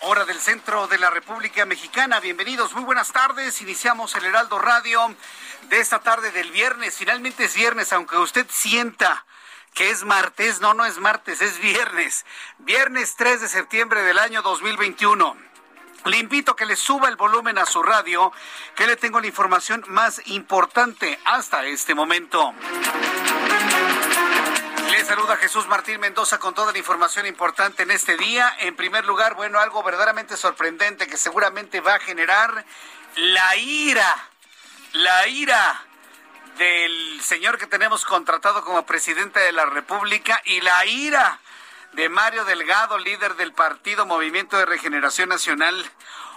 Hora del centro de la República Mexicana. Bienvenidos, muy buenas tardes. Iniciamos el Heraldo Radio de esta tarde del viernes. Finalmente es viernes, aunque usted sienta que es martes. No, no es martes, es viernes. Viernes 3 de septiembre del año 2021. Le invito a que le suba el volumen a su radio, que le tengo la información más importante hasta este momento. Saluda Jesús Martín Mendoza con toda la información importante en este día. En primer lugar, bueno, algo verdaderamente sorprendente que seguramente va a generar la ira, la ira del señor que tenemos contratado como presidente de la República y la ira de Mario Delgado, líder del partido Movimiento de Regeneración Nacional.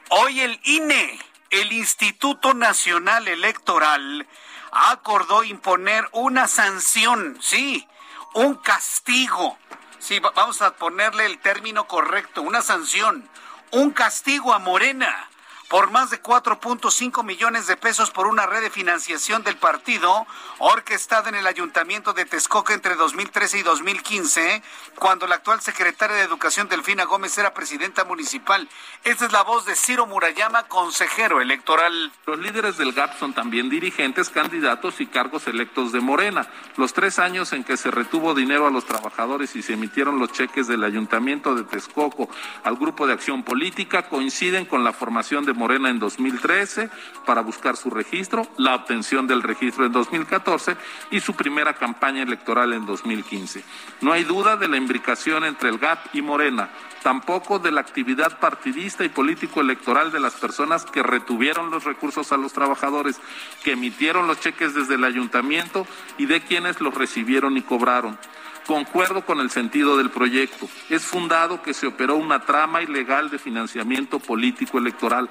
Hoy el INE, el Instituto Nacional Electoral, acordó imponer una sanción, sí, un castigo. Sí, vamos a ponerle el término correcto, una sanción, un castigo a Morena por más de 4.5 millones de pesos por una red de financiación del partido orquestada en el ayuntamiento de Texcoco entre 2013 y 2015, cuando la actual secretaria de Educación Delfina Gómez era presidenta municipal. Esta es la voz de Ciro Murayama, consejero electoral. Los líderes del GAP son también dirigentes, candidatos y cargos electos de Morena. Los tres años en que se retuvo dinero a los trabajadores y se emitieron los cheques del ayuntamiento de Texcoco al grupo de acción política coinciden con la formación de Morena en 2013 para buscar su registro, la obtención del registro en 2014 y su primera campaña electoral en 2015. No hay duda de la imbricación entre el GAP y Morena, tampoco de la actividad partidista y político electoral de las personas que retuvieron los recursos a los trabajadores, que emitieron los cheques desde el ayuntamiento y de quienes los recibieron y cobraron. Concuerdo con el sentido del proyecto. Es fundado que se operó una trama ilegal de financiamiento político electoral.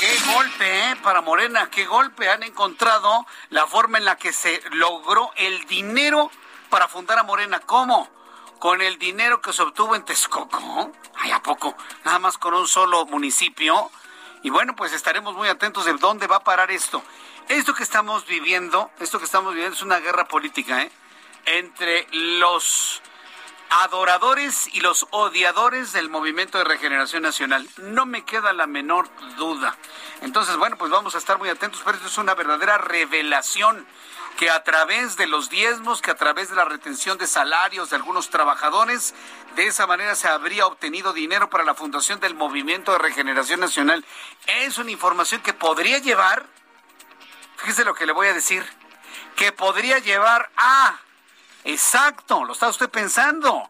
Qué golpe, ¿eh? Para Morena, qué golpe. Han encontrado la forma en la que se logró el dinero para fundar a Morena. ¿Cómo? Con el dinero que se obtuvo en Texcoco. Ay, ¿a poco? Nada más con un solo municipio. Y bueno, pues estaremos muy atentos de dónde va a parar esto. Esto que estamos viviendo, esto que estamos viviendo es una guerra política, ¿eh? Entre los adoradores y los odiadores del Movimiento de Regeneración Nacional. No me queda la menor duda. Entonces, bueno, pues vamos a estar muy atentos, pero esto es una verdadera revelación que a través de los diezmos, que a través de la retención de salarios de algunos trabajadores, de esa manera se habría obtenido dinero para la fundación del Movimiento de Regeneración Nacional. Es una información que podría llevar, fíjese lo que le voy a decir, que podría llevar a Exacto, lo está usted pensando.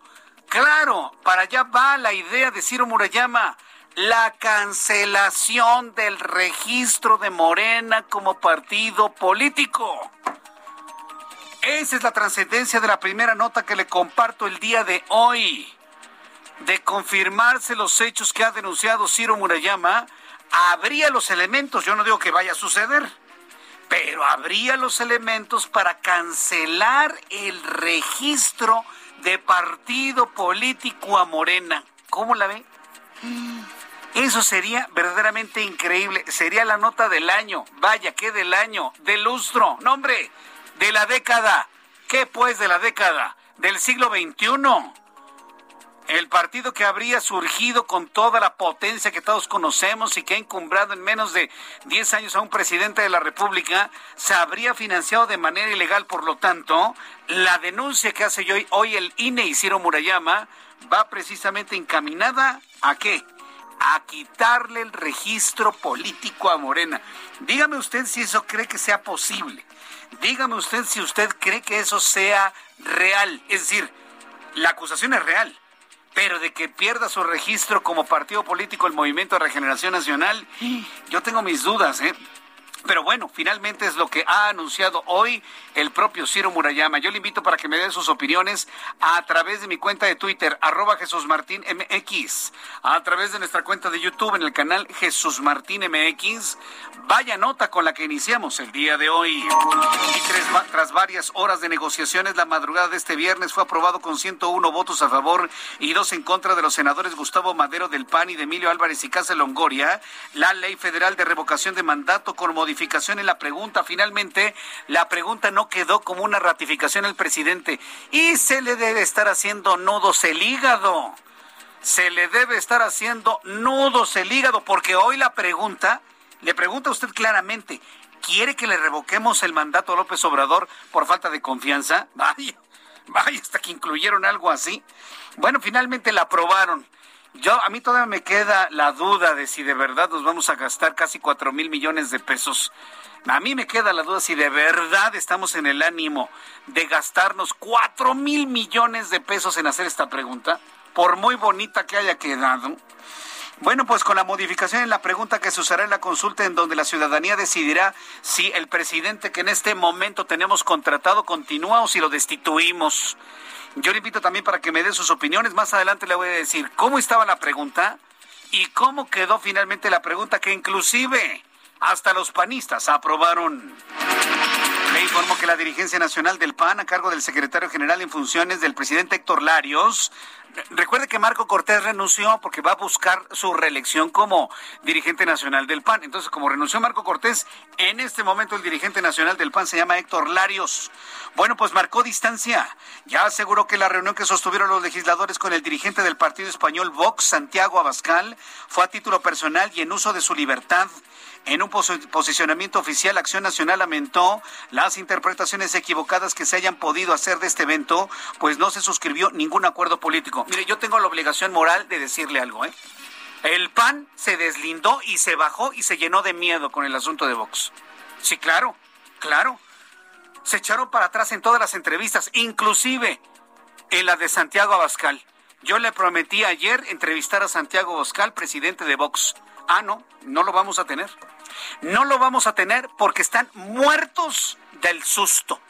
Claro, para allá va la idea de Ciro Murayama, la cancelación del registro de Morena como partido político. Esa es la trascendencia de la primera nota que le comparto el día de hoy. De confirmarse los hechos que ha denunciado Ciro Murayama, habría los elementos, yo no digo que vaya a suceder, pero habría los elementos para cancelar el registro de partido político a Morena. ¿Cómo la ve? Eso sería verdaderamente increíble. Sería la nota del año. Vaya, ¿qué del año? Del lustro. No, hombre, de la década. ¿Qué pues de la década? Del siglo XXI. El partido que habría surgido con toda la potencia que todos conocemos y que ha encumbrado en menos de 10 años a un presidente de la República, se habría financiado de manera ilegal. Por lo tanto, la denuncia que hace hoy, hoy el INE y Ciro Murayama va precisamente encaminada a qué? A quitarle el registro político a Morena. Dígame usted si eso cree que sea posible. Dígame usted si usted cree que eso sea real. Es decir, la acusación es real pero de que pierda su registro como partido político el Movimiento de Regeneración Nacional, yo tengo mis dudas, ¿eh? Pero bueno, finalmente es lo que ha anunciado hoy el propio Ciro Murayama. Yo le invito para que me dé sus opiniones a través de mi cuenta de Twitter, arroba Jesús Martín MX, a través de nuestra cuenta de YouTube en el canal Jesús Martín MX. Vaya nota con la que iniciamos el día de hoy. Y tras, tras varias horas de negociaciones, la madrugada de este viernes fue aprobado con 101 votos a favor y dos en contra de los senadores Gustavo Madero del PAN y de Emilio Álvarez y Casa Longoria, la ley federal de revocación de mandato con modificación en la pregunta. Finalmente, la pregunta no quedó como una ratificación al presidente y se le debe estar haciendo nudos el hígado. Se le debe estar haciendo nudos el hígado porque hoy la pregunta, le pregunta a usted claramente, ¿quiere que le revoquemos el mandato a López Obrador por falta de confianza? Vaya, vaya, hasta que incluyeron algo así. Bueno, finalmente la aprobaron. Yo, a mí todavía me queda la duda de si de verdad nos vamos a gastar casi cuatro mil millones de pesos. A mí me queda la duda si de verdad estamos en el ánimo de gastarnos cuatro mil millones de pesos en hacer esta pregunta, por muy bonita que haya quedado. Bueno, pues con la modificación en la pregunta que se usará en la consulta en donde la ciudadanía decidirá si el presidente que en este momento tenemos contratado continúa o si lo destituimos. Yo le invito también para que me dé sus opiniones. Más adelante le voy a decir cómo estaba la pregunta y cómo quedó finalmente la pregunta que inclusive hasta los panistas aprobaron. Informo que la dirigencia nacional del PAN, a cargo del secretario general en funciones del presidente Héctor Larios, Recuerde que Marco Cortés renunció porque va a buscar su reelección como dirigente nacional del PAN. Entonces, como renunció Marco Cortés, en este momento el dirigente nacional del PAN se llama Héctor Larios. Bueno, pues marcó distancia. Ya aseguró que la reunión que sostuvieron los legisladores con el dirigente del partido español Vox, Santiago Abascal, fue a título personal y en uso de su libertad. En un posicionamiento oficial, Acción Nacional lamentó las interpretaciones equivocadas que se hayan podido hacer de este evento, pues no se suscribió ningún acuerdo político. Mire, yo tengo la obligación moral de decirle algo, ¿eh? El PAN se deslindó y se bajó y se llenó de miedo con el asunto de Vox. Sí, claro, claro. Se echaron para atrás en todas las entrevistas, inclusive en la de Santiago Abascal. Yo le prometí ayer entrevistar a Santiago Abascal, presidente de Vox. Ah, no, no lo vamos a tener. No lo vamos a tener porque están muertos del susto.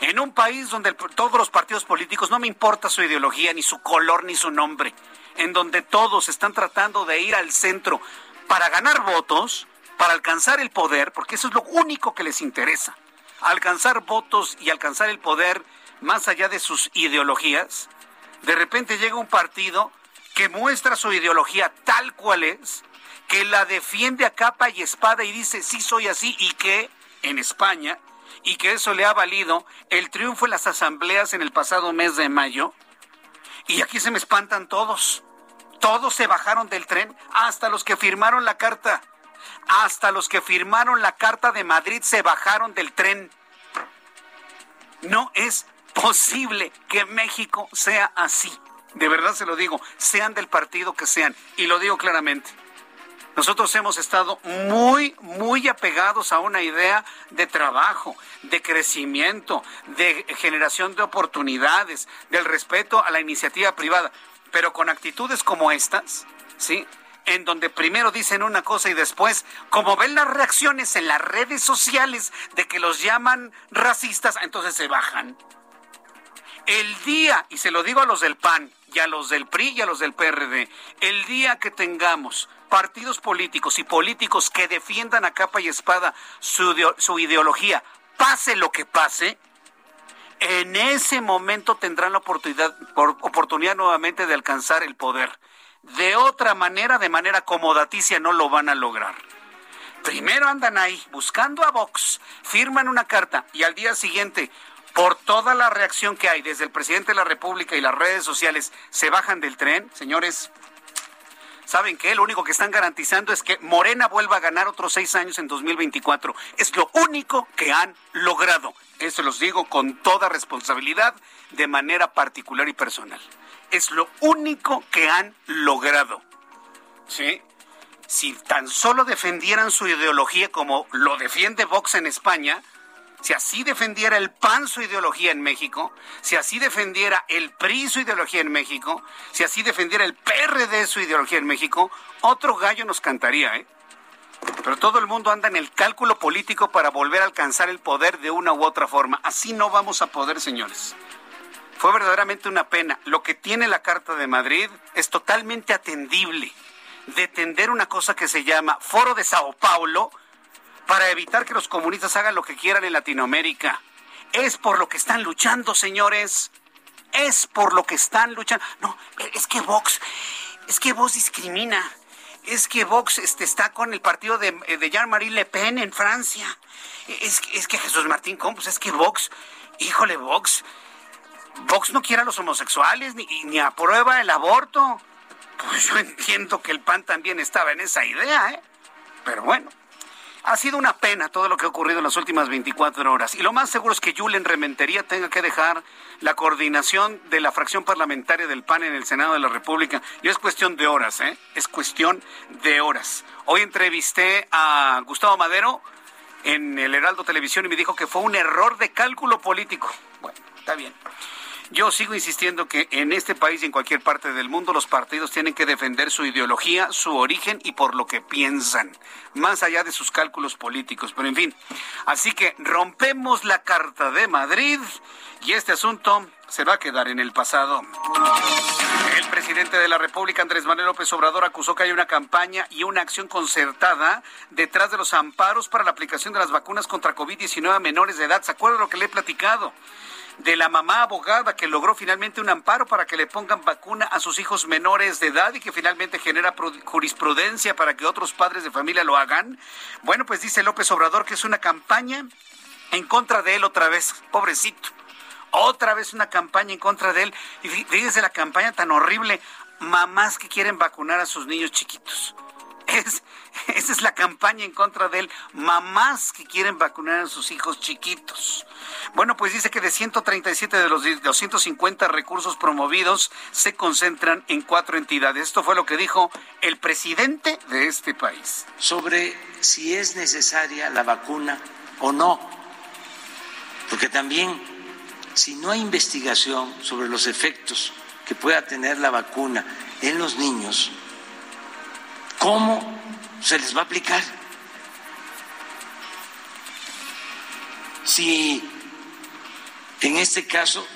En un país donde todos los partidos políticos, no me importa su ideología, ni su color, ni su nombre, en donde todos están tratando de ir al centro para ganar votos, para alcanzar el poder, porque eso es lo único que les interesa, alcanzar votos y alcanzar el poder más allá de sus ideologías, de repente llega un partido que muestra su ideología tal cual es, que la defiende a capa y espada y dice, sí soy así, y que en España, y que eso le ha valido el triunfo en las asambleas en el pasado mes de mayo, y aquí se me espantan todos. Todos se bajaron del tren, hasta los que firmaron la carta. Hasta los que firmaron la carta de Madrid se bajaron del tren. No es posible que México sea así de verdad se lo digo, sean del partido que sean, y lo digo claramente. Nosotros hemos estado muy, muy apegados a una idea de trabajo, de crecimiento, de generación de oportunidades, del respeto a la iniciativa privada, pero con actitudes como estas, ¿sí? En donde primero dicen una cosa y después, como ven las reacciones en las redes sociales de que los llaman racistas, entonces se bajan. El día, y se lo digo a los del PAN, y a los del PRI y a los del PRD, el día que tengamos partidos políticos y políticos que defiendan a capa y espada su, su ideología, pase lo que pase, en ese momento tendrán la oportunidad, oportunidad nuevamente de alcanzar el poder. De otra manera, de manera acomodaticia, no lo van a lograr. Primero andan ahí buscando a Vox, firman una carta y al día siguiente, por toda la reacción que hay desde el presidente de la República y las redes sociales, se bajan del tren. Señores, ¿saben qué? Lo único que están garantizando es que Morena vuelva a ganar otros seis años en 2024. Es lo único que han logrado. Eso los digo con toda responsabilidad, de manera particular y personal. Es lo único que han logrado. ¿Sí? si tan solo defendieran su ideología como lo defiende Vox en España, si así defendiera el PAN su ideología en México, si así defendiera el PRI su ideología en México, si así defendiera el PRD su ideología en México, otro gallo nos cantaría, ¿eh? Pero todo el mundo anda en el cálculo político para volver a alcanzar el poder de una u otra forma. Así no vamos a poder, señores. Fue verdaderamente una pena. Lo que tiene la Carta de Madrid es totalmente atendible de tender una cosa que se llama Foro de Sao Paulo para evitar que los comunistas hagan lo que quieran en Latinoamérica. Es por lo que están luchando, señores. Es por lo que están luchando. No, es que Vox, es que Vox discrimina. Es que Vox este, está con el partido de, de Jean-Marie Le Pen en Francia. Es, es que Jesús Martín Campos, es que Vox, híjole, Vox, Vox no quiere a los homosexuales ni, ni aprueba el aborto. Pues yo entiendo que el PAN también estaba en esa idea, ¿eh? Pero bueno. Ha sido una pena todo lo que ha ocurrido en las últimas 24 horas. Y lo más seguro es que Julen Rementería tenga que dejar la coordinación de la fracción parlamentaria del PAN en el Senado de la República. Y es cuestión de horas, ¿eh? Es cuestión de horas. Hoy entrevisté a Gustavo Madero en el Heraldo Televisión y me dijo que fue un error de cálculo político. Bueno, está bien. Yo sigo insistiendo que en este país y en cualquier parte del mundo los partidos tienen que defender su ideología, su origen y por lo que piensan, más allá de sus cálculos políticos. Pero en fin, así que rompemos la Carta de Madrid y este asunto se va a quedar en el pasado. El presidente de la República, Andrés Manuel López Obrador, acusó que hay una campaña y una acción concertada detrás de los amparos para la aplicación de las vacunas contra COVID-19 a menores de edad. ¿Se acuerdan lo que le he platicado? De la mamá abogada que logró finalmente un amparo para que le pongan vacuna a sus hijos menores de edad y que finalmente genera jurisprudencia para que otros padres de familia lo hagan. Bueno, pues dice López Obrador que es una campaña en contra de él otra vez, pobrecito. Otra vez una campaña en contra de él. Y fíjese la campaña tan horrible. Mamás que quieren vacunar a sus niños chiquitos. Es, esa es la campaña en contra de. Mamás que quieren vacunar a sus hijos chiquitos. Bueno, pues dice que de 137 de los 250 recursos promovidos se concentran en cuatro entidades. Esto fue lo que dijo el presidente de este país. Sobre si es necesaria la vacuna o no. Porque también, si no hay investigación sobre los efectos que pueda tener la vacuna en los niños, ¿Cómo se les va a aplicar? Si en este caso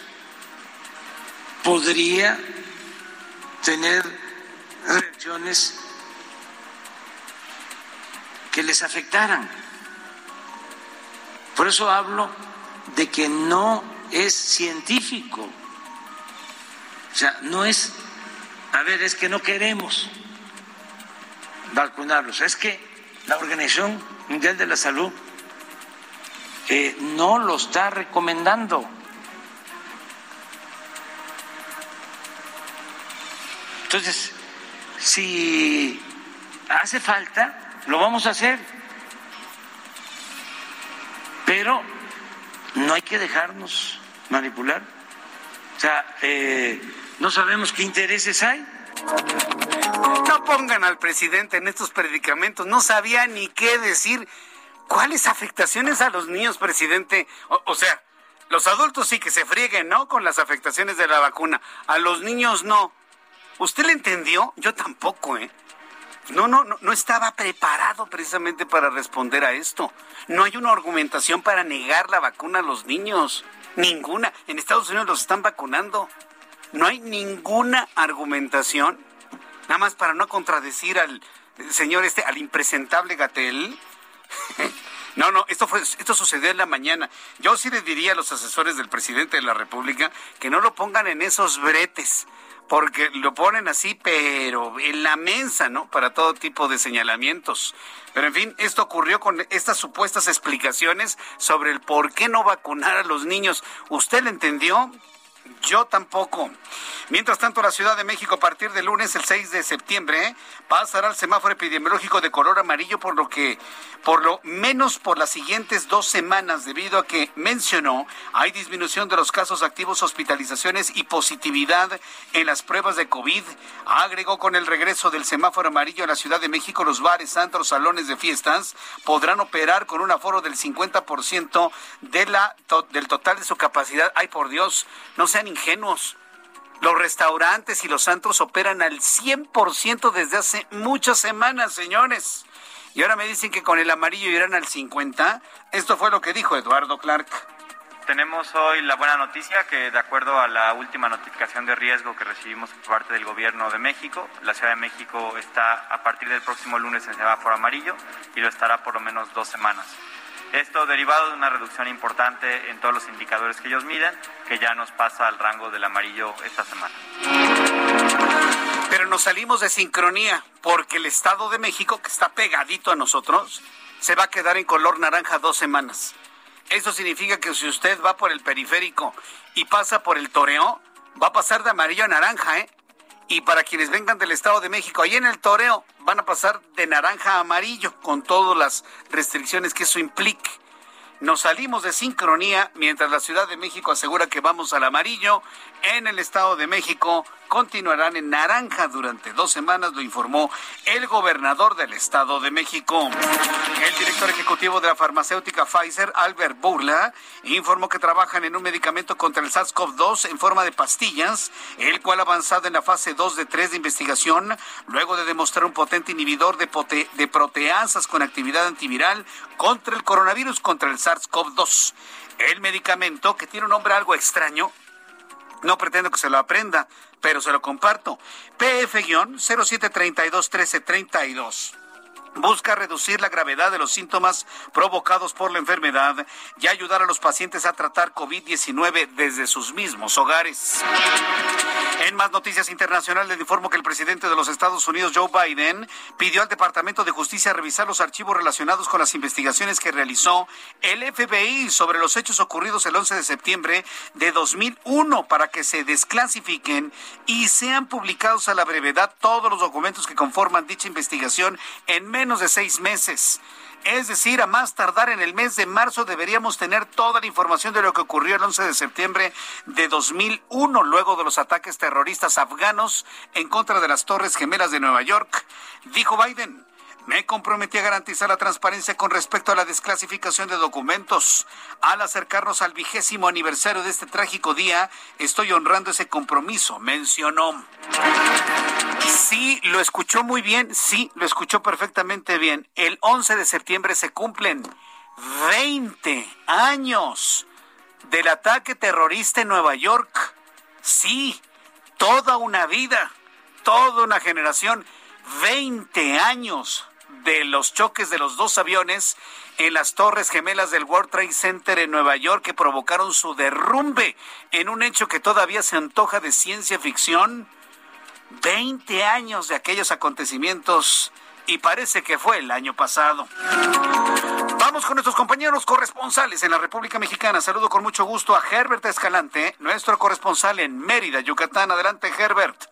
podría tener reacciones que les afectaran. Por eso hablo de que no es científico. O sea, no es, a ver, es que no queremos vacunarlos. Es que la Organización Mundial de la Salud eh, no lo está recomendando. Entonces, si hace falta, lo vamos a hacer. Pero no hay que dejarnos manipular. O sea, eh, no sabemos qué intereses hay. No pongan al presidente en estos predicamentos. No sabía ni qué decir. ¿Cuáles afectaciones a los niños, presidente? O, sea, los adultos sí que se frieguen, ¿no? Con las afectaciones de la vacuna. A los niños no. ¿Usted le entendió? Yo tampoco, ¿eh? No, no, no, no estaba preparado precisamente para responder a esto. No hay una argumentación para negar la vacuna a los niños. Ninguna. En Estados Unidos los están vacunando. No hay ninguna argumentación, nada más para no contradecir al señor este, al impresentable Gatel. No, no, esto fue, esto sucedió en la mañana. Yo sí le diría a los asesores del presidente de la República que no lo pongan en esos bretes, porque lo ponen así, pero en la mensa, ¿no? Para todo tipo de señalamientos. Pero en fin, esto ocurrió con estas supuestas explicaciones sobre el por qué no vacunar a los niños. ¿Usted lo entendió? Yo tampoco. Mientras tanto, la Ciudad de México a partir del lunes, el 6 de septiembre, pasará al semáforo epidemiológico de color amarillo, por lo que, por lo menos por las siguientes dos semanas, debido a que mencionó, hay disminución de los casos activos, hospitalizaciones y positividad en las pruebas de COVID. Agregó con el regreso del semáforo amarillo a la Ciudad de México, los bares, antros, salones de fiestas podrán operar con un aforo del 50% de la, del total de su capacidad. Ay, por Dios, no sean ingenuos. Los restaurantes y los santos operan al 100% desde hace muchas semanas, señores. Y ahora me dicen que con el amarillo irán al 50%. Esto fue lo que dijo Eduardo Clark. Tenemos hoy la buena noticia que de acuerdo a la última notificación de riesgo que recibimos por parte del Gobierno de México, la Ciudad de México está a partir del próximo lunes en semáforo amarillo y lo estará por lo menos dos semanas. Esto derivado de una reducción importante en todos los indicadores que ellos miden, que ya nos pasa al rango del amarillo esta semana. Pero nos salimos de sincronía porque el Estado de México, que está pegadito a nosotros, se va a quedar en color naranja dos semanas. Eso significa que si usted va por el periférico y pasa por el toreo, va a pasar de amarillo a naranja, ¿eh? Y para quienes vengan del Estado de México, ahí en el toreo van a pasar de naranja a amarillo con todas las restricciones que eso implique. Nos salimos de sincronía mientras la Ciudad de México asegura que vamos al amarillo. En el Estado de México continuarán en naranja durante dos semanas, lo informó el gobernador del Estado de México. El director ejecutivo de la farmacéutica Pfizer, Albert Burla, informó que trabajan en un medicamento contra el SARS-CoV-2 en forma de pastillas, el cual ha avanzado en la fase 2 de 3 de investigación, luego de demostrar un potente inhibidor de, de proteasas con actividad antiviral contra el coronavirus, contra el SARS-CoV-2. El medicamento, que tiene un nombre algo extraño, no pretendo que se lo aprenda, pero se lo comparto. PF-0732-1332 busca reducir la gravedad de los síntomas provocados por la enfermedad y ayudar a los pacientes a tratar COVID-19 desde sus mismos hogares. En más noticias internacionales, les informo que el presidente de los Estados Unidos, Joe Biden, pidió al Departamento de Justicia revisar los archivos relacionados con las investigaciones que realizó el FBI sobre los hechos ocurridos el 11 de septiembre de 2001 para que se desclasifiquen y sean publicados a la brevedad todos los documentos que conforman dicha investigación en menos de seis meses. Es decir, a más tardar en el mes de marzo deberíamos tener toda la información de lo que ocurrió el 11 de septiembre de 2001, luego de los ataques terroristas afganos en contra de las Torres Gemelas de Nueva York. Dijo Biden, me comprometí a garantizar la transparencia con respecto a la desclasificación de documentos. Al acercarnos al vigésimo aniversario de este trágico día, estoy honrando ese compromiso, mencionó. Sí, lo escuchó muy bien, sí, lo escuchó perfectamente bien. El 11 de septiembre se cumplen 20 años del ataque terrorista en Nueva York. Sí, toda una vida, toda una generación, 20 años de los choques de los dos aviones en las torres gemelas del World Trade Center en Nueva York que provocaron su derrumbe en un hecho que todavía se antoja de ciencia ficción. 20 años de aquellos acontecimientos y parece que fue el año pasado. Vamos con nuestros compañeros corresponsales en la República Mexicana. Saludo con mucho gusto a Herbert Escalante, nuestro corresponsal en Mérida, Yucatán. Adelante, Herbert.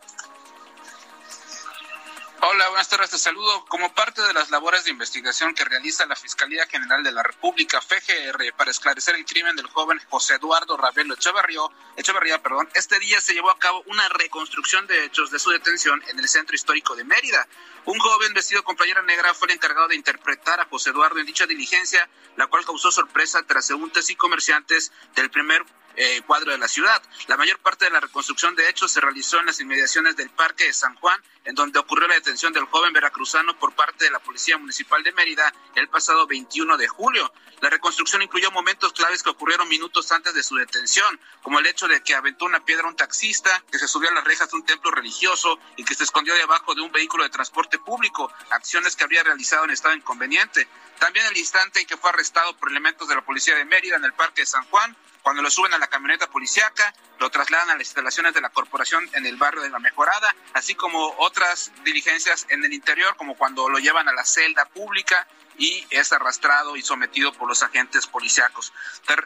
Hola, buenas tardes. Te saludo como parte de las labores de investigación que realiza la Fiscalía General de la República, FGR, para esclarecer el crimen del joven José Eduardo Ravelo Echeverría. Echeverría. Perdón. Este día se llevó a cabo una reconstrucción de hechos de su detención en el centro histórico de Mérida. Un joven vestido con playera negra fue el encargado de interpretar a José Eduardo en dicha diligencia, la cual causó sorpresa transeúntes y comerciantes del primer eh, cuadro de la ciudad. La mayor parte de la reconstrucción de hechos se realizó en las inmediaciones del Parque de San Juan, en donde ocurrió la detención del joven veracruzano por parte de la Policía Municipal de Mérida el pasado 21 de julio. La reconstrucción incluyó momentos claves que ocurrieron minutos antes de su detención, como el hecho de que aventó una piedra a un taxista, que se subió a las rejas de un templo religioso y que se escondió debajo de un vehículo de transporte público, acciones que habría realizado en estado inconveniente. También el instante en que fue arrestado por elementos de la Policía de Mérida en el Parque de San Juan, Cuando lo suben a la camioneta policiaca, lo trasladan a las instalaciones de la corporación en el barrio de La Mejorada, así como otras diligencias en el interior, como cuando lo llevan a la celda pública y es arrastrado y sometido por los agentes policíacos.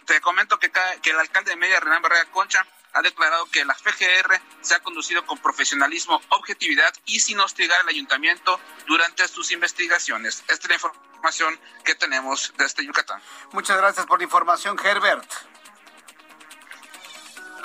Te, comento que, el alcalde de Media, Renan Barrera Concha, ha declarado que la FGR se ha conducido con profesionalismo, objetividad y sin hostigar al ayuntamiento durante sus investigaciones. Esta es la información que tenemos desde Yucatán. Muchas gracias por la información, Herbert.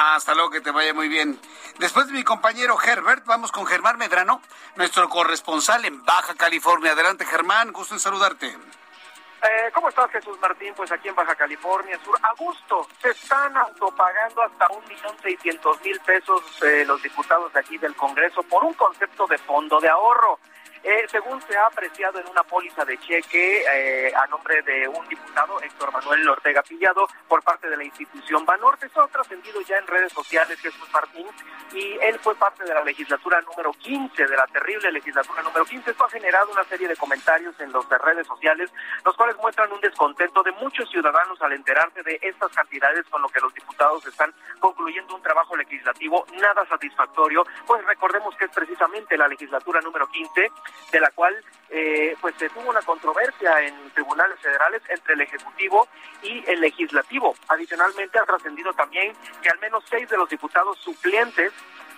Hasta luego, que te vaya muy bien. Después de mi compañero Herbert, vamos con Germán Medrano, nuestro corresponsal en Baja California. Adelante, Germán, gusto en saludarte. Eh, ¿Cómo estás, Jesús Martín? Pues aquí en Baja California Sur, a gusto, se están autopagando hasta un millón seiscientos mil pesos eh, los diputados de aquí del Congreso por un concepto de fondo de ahorro. Eh, según se ha apreciado en una póliza de cheque eh, a nombre de un diputado, Héctor Manuel Ortega Pillado, por parte de la institución Banorte, eso ha trascendido ya en redes sociales, Jesús Martín, y él fue parte de la legislatura número 15, de la terrible legislatura número 15. Esto ha generado una serie de comentarios en las redes sociales, los cuales muestran un descontento de muchos ciudadanos al enterarse de estas cantidades con lo que los diputados están concluyendo un trabajo legislativo nada satisfactorio, pues recordemos que es precisamente la legislatura número 15 de la cual eh, pues se tuvo una controversia en tribunales federales entre el Ejecutivo y el Legislativo. Adicionalmente ha trascendido también que al menos seis de los diputados suplentes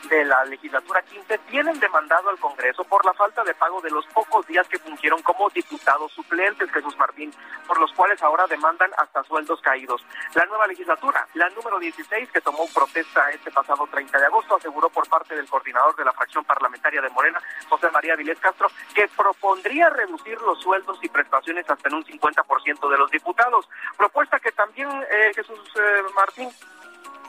de la legislatura 15 tienen demandado al Congreso por la falta de pago de los pocos días que fungieron como diputados suplentes, Jesús Martín, por los cuales ahora demandan hasta sueldos caídos. La nueva legislatura, la número 16, que tomó protesta este pasado 30 de agosto, aseguró por parte del coordinador de la fracción parlamentaria de Morena, José María Vilés Castro, que propondría reducir los sueldos y prestaciones hasta en un 50% de los diputados. Propuesta que también, eh, Jesús eh, Martín,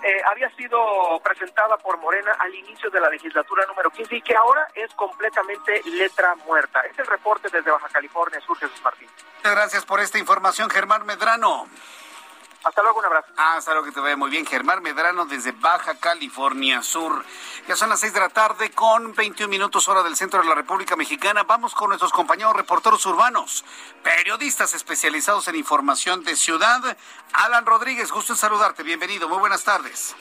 eh, había sido presentada por Morena al inicio de la legislatura número 15 y que ahora es completamente letra muerta. Es el reporte desde Baja California Sur, Jesús Martín. Muchas gracias por esta información, Germán Medrano. Hasta luego, un abrazo. Ah, hasta luego, que te vaya muy bien. Germán Medrano desde Baja California Sur. Ya son las seis de la tarde con 21 minutos hora del centro de la República Mexicana. Vamos con nuestros compañeros reporteros urbanos, periodistas especializados en información de ciudad. Alan Rodríguez, gusto en saludarte. Bienvenido, muy buenas tardes.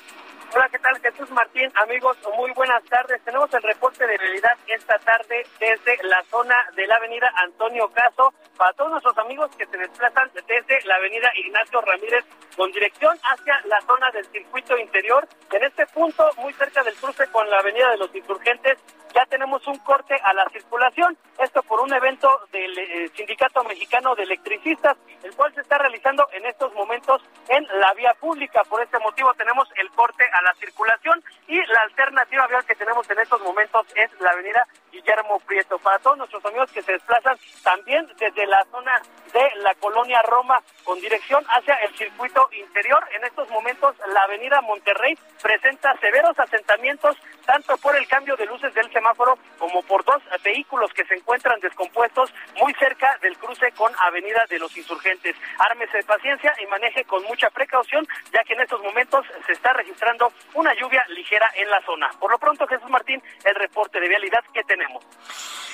Hola, ¿qué tal? Jesús Martín, amigos, muy buenas tardes. Tenemos el reporte de realidad esta tarde desde la zona de la avenida Antonio Caso para todos nuestros amigos que se desplazan desde la avenida Ignacio Ramírez con dirección hacia la zona del circuito interior. En este punto, muy cerca del cruce con la avenida de los insurgentes, ya tenemos un corte a la circulación. Esto por un evento del eh, Sindicato Mexicano de Electricistas, el cual se está realizando en estos momentos en la vía pública. Por este motivo tenemos el corte a la circulación y la alternativa vial que tenemos en estos momentos es la avenida Guillermo Prieto. Para todos nuestros amigos que se desplazan también desde la zona de la colonia Roma con dirección hacia el circuito interior, en estos momentos la avenida Monterrey presenta severos asentamientos tanto por el cambio de luces del semáforo como por dos vehículos que se encuentran descompuestos muy cerca del cruce con Avenida de los Insurgentes. Ármese de paciencia y maneje con mucha precaución, ya que en estos momentos se está registrando una lluvia ligera en la zona. Por lo pronto, Jesús Martín, el reporte de vialidad que tenemos.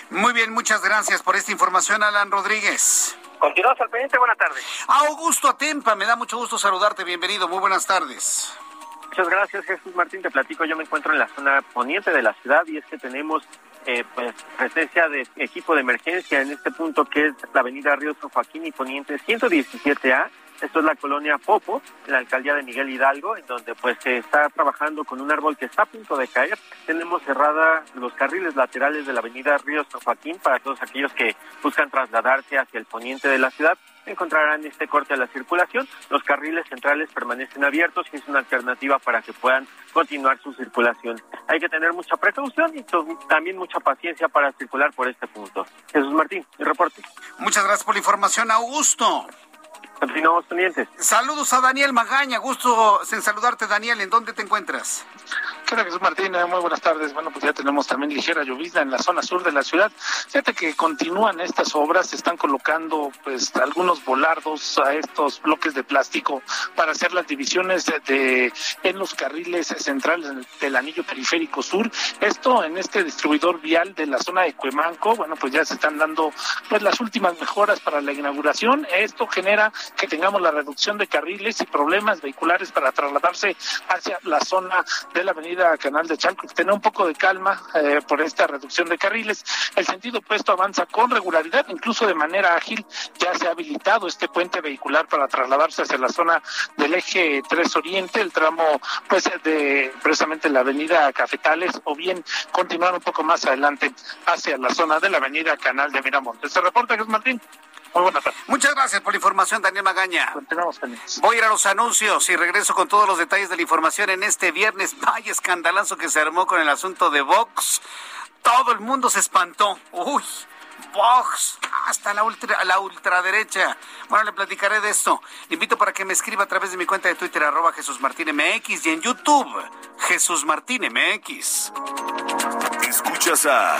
Muy bien, muchas gracias por esta información, Alan Rodríguez. Continuamos al pendiente, buenas tardes. Augusto Atempa, me da mucho gusto saludarte, bienvenido, muy buenas tardes. Muchas gracias, Jesús Martín. Te platico, yo me encuentro en la zona poniente de la ciudad y es que tenemos eh, pues presencia de equipo de emergencia en este punto que es la avenida Río San Joaquín y Poniente 117A. Esto es la colonia Popo, en la alcaldía de Miguel Hidalgo, en donde pues se está trabajando con un árbol que está a punto de caer. Tenemos cerrada los carriles laterales de la avenida Río San Joaquín para todos aquellos que buscan trasladarse hacia el poniente de la ciudad encontrarán este corte a la circulación. Los carriles centrales permanecen abiertos y es una alternativa para que puedan continuar su circulación. Hay que tener mucha precaución y también mucha paciencia para circular por este punto. Jesús Martín, el reporte. Muchas gracias por la información, Augusto. Continuamos. Saludos a Daniel Magaña, gusto en saludarte Daniel, ¿en dónde te encuentras? ¿Qué tal, Jesús Martín? Eh, muy buenas tardes. Bueno, pues ya tenemos también ligera llovizna en la zona sur de la ciudad. Fíjate que continúan estas obras, se están colocando pues algunos volardos a estos bloques de plástico para hacer las divisiones de, en los carriles centrales del anillo periférico sur. Esto en este distribuidor vial de la zona de Cuemanco, bueno, pues ya se están dando pues las últimas mejoras para la inauguración. Esto genera que tengamos la reducción de carriles y problemas vehiculares para trasladarse hacia la zona de la avenida Canal de Chalco, tener un poco de calma eh, por esta reducción de carriles. El sentido opuesto avanza con regularidad, incluso de manera ágil. Ya se ha habilitado este puente vehicular para trasladarse hacia la zona del eje 3 Oriente, el tramo pues de precisamente la avenida Cafetales, o bien continuar un poco más adelante hacia la zona de la avenida Canal de Miramontes. Se reporta Jesús Martín. Muchas gracias por la información, Daniel Magaña. Voy a ir a los anuncios y regreso con todos los detalles de la información en este viernes. Vaya escandalazo que se armó con el asunto de Vox. Todo el mundo se espantó. Uy. Vox, hasta la, ultra, la ultraderecha. Bueno, le platicaré de esto. Le invito para que me escriba a través de mi cuenta de Twitter, arroba Jesús Martín MX, y en YouTube, Jesús Martín MX. Escuchas a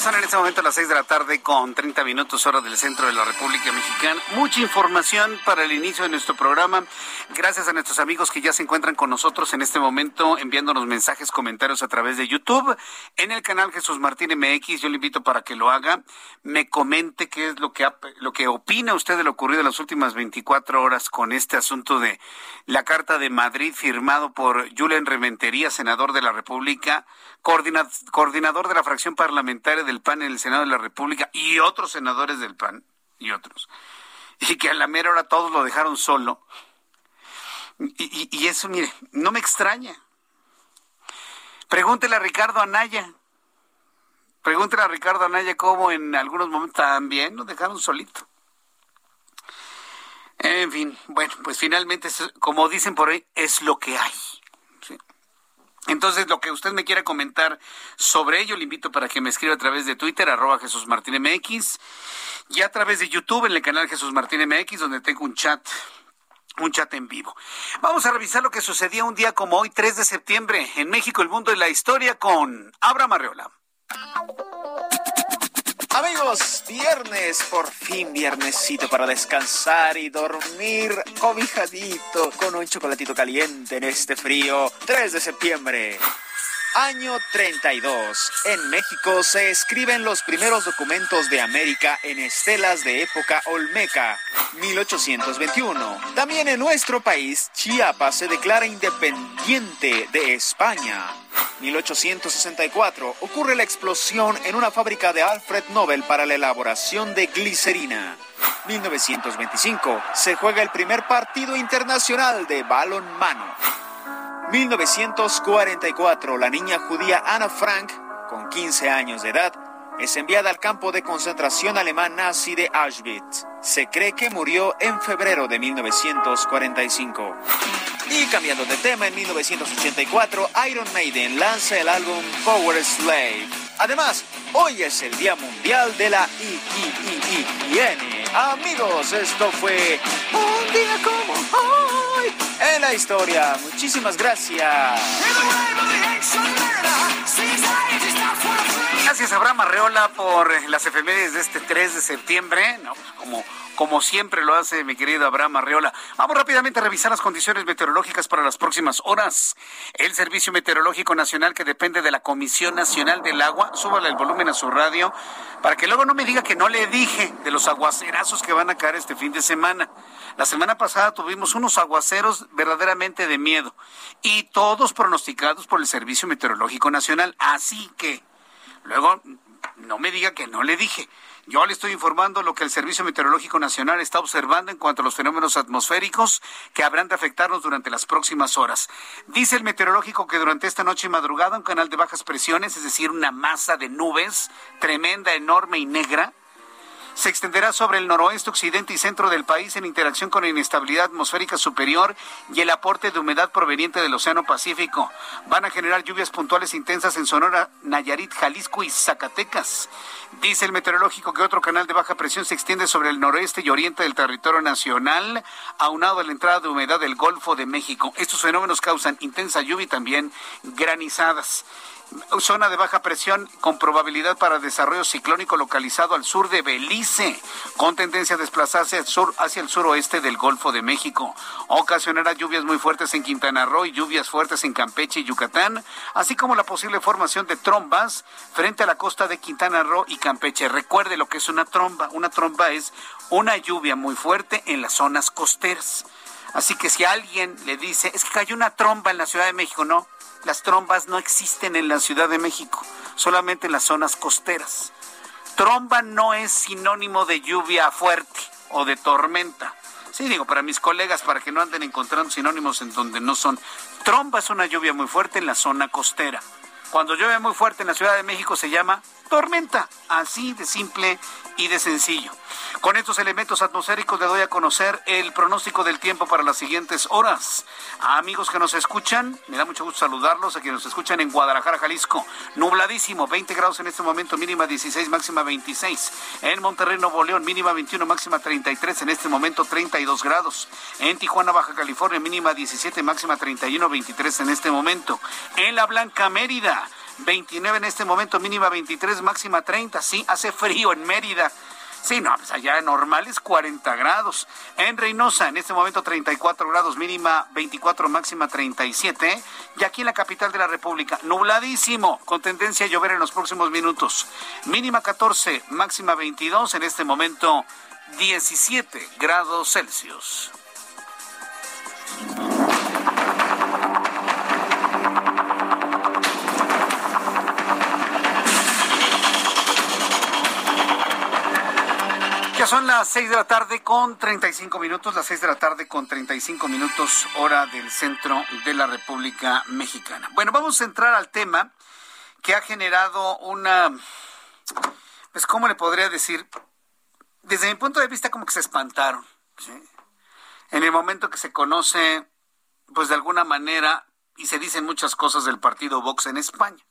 Son en este momento las 6 de la tarde con 30 minutos hora del centro de la República Mexicana. Mucha información para el inicio de nuestro programa. Gracias a nuestros amigos que ya se encuentran con nosotros en este momento enviándonos mensajes, comentarios a través de YouTube. En el canal Jesús Martín MX, yo le invito para que lo haga. Me comente qué es lo que, lo que opina usted de lo ocurrido en las últimas 24 horas con este asunto de la Carta de Madrid firmado por Julian Rementería, senador de la República, coordinador de la fracción parlamentaria del PAN en el Senado de la República y otros senadores del PAN y otros, y que a la mera hora todos lo dejaron solo. Y, eso, mire, no me extraña. Pregúntele a Ricardo Anaya. Pregúntele a Ricardo Anaya cómo en algunos momentos también lo dejaron solito. En fin, bueno, pues finalmente, como dicen por ahí, es lo que hay. Entonces, lo que usted me quiera comentar sobre ello, le invito para que me escriba a través de Twitter, arroba Jesús Martín MX, y a través de YouTube en el canal Jesús Martín MX, donde tengo un chat un chat en vivo. Vamos a revisar lo que sucedía un día como hoy, 3 de septiembre, en México, el mundo y la historia, con Abraham Arreola. Viernes, por fin viernesito para descansar y dormir cobijadito con un chocolatito caliente en este frío 3 de septiembre. Año 32. En México se escriben los primeros documentos de América en estelas de época olmeca, 1821. También en nuestro país, Chiapas se declara independiente de España. 1864 ocurre la explosión en una fábrica de Alfred Nobel para la elaboración de glicerina. 1925 se juega el primer partido internacional de balonmano. 1944, la niña judía Anna Frank, con 15 años de edad, es enviada al campo de concentración alemán nazi de Auschwitz. Se cree que murió en febrero de 1945. Y cambiando de tema, en 1984, Iron Maiden lanza el álbum Power Slave. Además, hoy es el Día Mundial de la I Amigos, esto fue un día como hoy en la historia. Muchísimas gracias. Gracias Abraham Arreola por las efemérides de este 3 de septiembre. No, como como siempre lo hace mi querido Abraham Arreola. Vamos rápidamente a revisar las condiciones meteorológicas para las próximas horas. El Servicio Meteorológico Nacional, que depende de la Comisión Nacional del Agua, súbale el volumen a su radio para que luego no me diga que no le dije de los aguacerazos que van a caer este fin de semana. La semana pasada tuvimos unos aguaceros verdaderamente de miedo y todos pronosticados por el Servicio Meteorológico Nacional. Así que Luego, no me diga que no le dije. Yo le estoy informando lo que el Servicio Meteorológico Nacional está observando en cuanto a los fenómenos atmosféricos que habrán de afectarnos durante las próximas horas. Dice el meteorológico que durante esta noche y madrugada un canal de bajas presiones, es decir, una masa de nubes tremenda, enorme y negra, se extenderá sobre el noroeste, occidente y centro del país en interacción con la inestabilidad atmosférica superior y el aporte de humedad proveniente del Océano Pacífico. Van a generar lluvias puntuales intensas en Sonora, Nayarit, Jalisco y Zacatecas. Dice el meteorológico que otro canal de baja presión se extiende sobre el noroeste y oriente del territorio nacional, aunado a la entrada de humedad del Golfo de México. Estos fenómenos causan intensa lluvia y también granizadas zona de baja presión con probabilidad para desarrollo ciclónico localizado al sur de Belice, con tendencia a desplazarse al sur, hacia el suroeste del Golfo de México. Ocasionará lluvias muy fuertes en Quintana Roo y lluvias fuertes en Campeche y Yucatán, así como la posible formación de trombas frente a la costa de Quintana Roo y Campeche. Recuerde lo que es una tromba. Una tromba es una lluvia muy fuerte en las zonas costeras. Así que si alguien le dice, es que cayó una tromba en la Ciudad de México, no, las trombas no existen en la Ciudad de México, solamente en las zonas costeras. Tromba no es sinónimo de lluvia fuerte o de tormenta. Sí, digo, para mis colegas, para que no anden encontrando sinónimos en donde no son. Tromba es una lluvia muy fuerte en la zona costera. Cuando llueve muy fuerte en la Ciudad de México se llama tormenta, así de simple y de sencillo. Con estos elementos atmosféricos le doy a conocer el pronóstico del tiempo para las siguientes horas. A amigos que nos escuchan, me da mucho gusto saludarlos, a quienes nos escuchan en Guadalajara, Jalisco. Nubladísimo, 20 grados en este momento, mínima 16, máxima 26. En Monterrey, Nuevo León, mínima 21, máxima 33, en este momento 32 grados. En Tijuana, Baja California, mínima 17, máxima 31, 23 en este momento. En La Blanca, Mérida. 29 en este momento, mínima 23, máxima 30. Sí, hace frío en Mérida. Sí, no, pues allá normal es 40 grados. En Reynosa, en este momento 34 grados, mínima 24, máxima 37. Y aquí en la capital de la República, nubladísimo, con tendencia a llover en los próximos minutos. Mínima 14, máxima 22, en este momento 17 grados Celsius. Son las 6 de la tarde con 35 minutos, las 6 de la tarde con 35 minutos hora del centro de la República Mexicana. Bueno, vamos a entrar al tema que ha generado una, pues, ¿cómo le podría decir? Desde mi punto de vista, como que se espantaron. En el momento que se conoce, pues de alguna manera, y se dicen muchas cosas del partido Vox en España.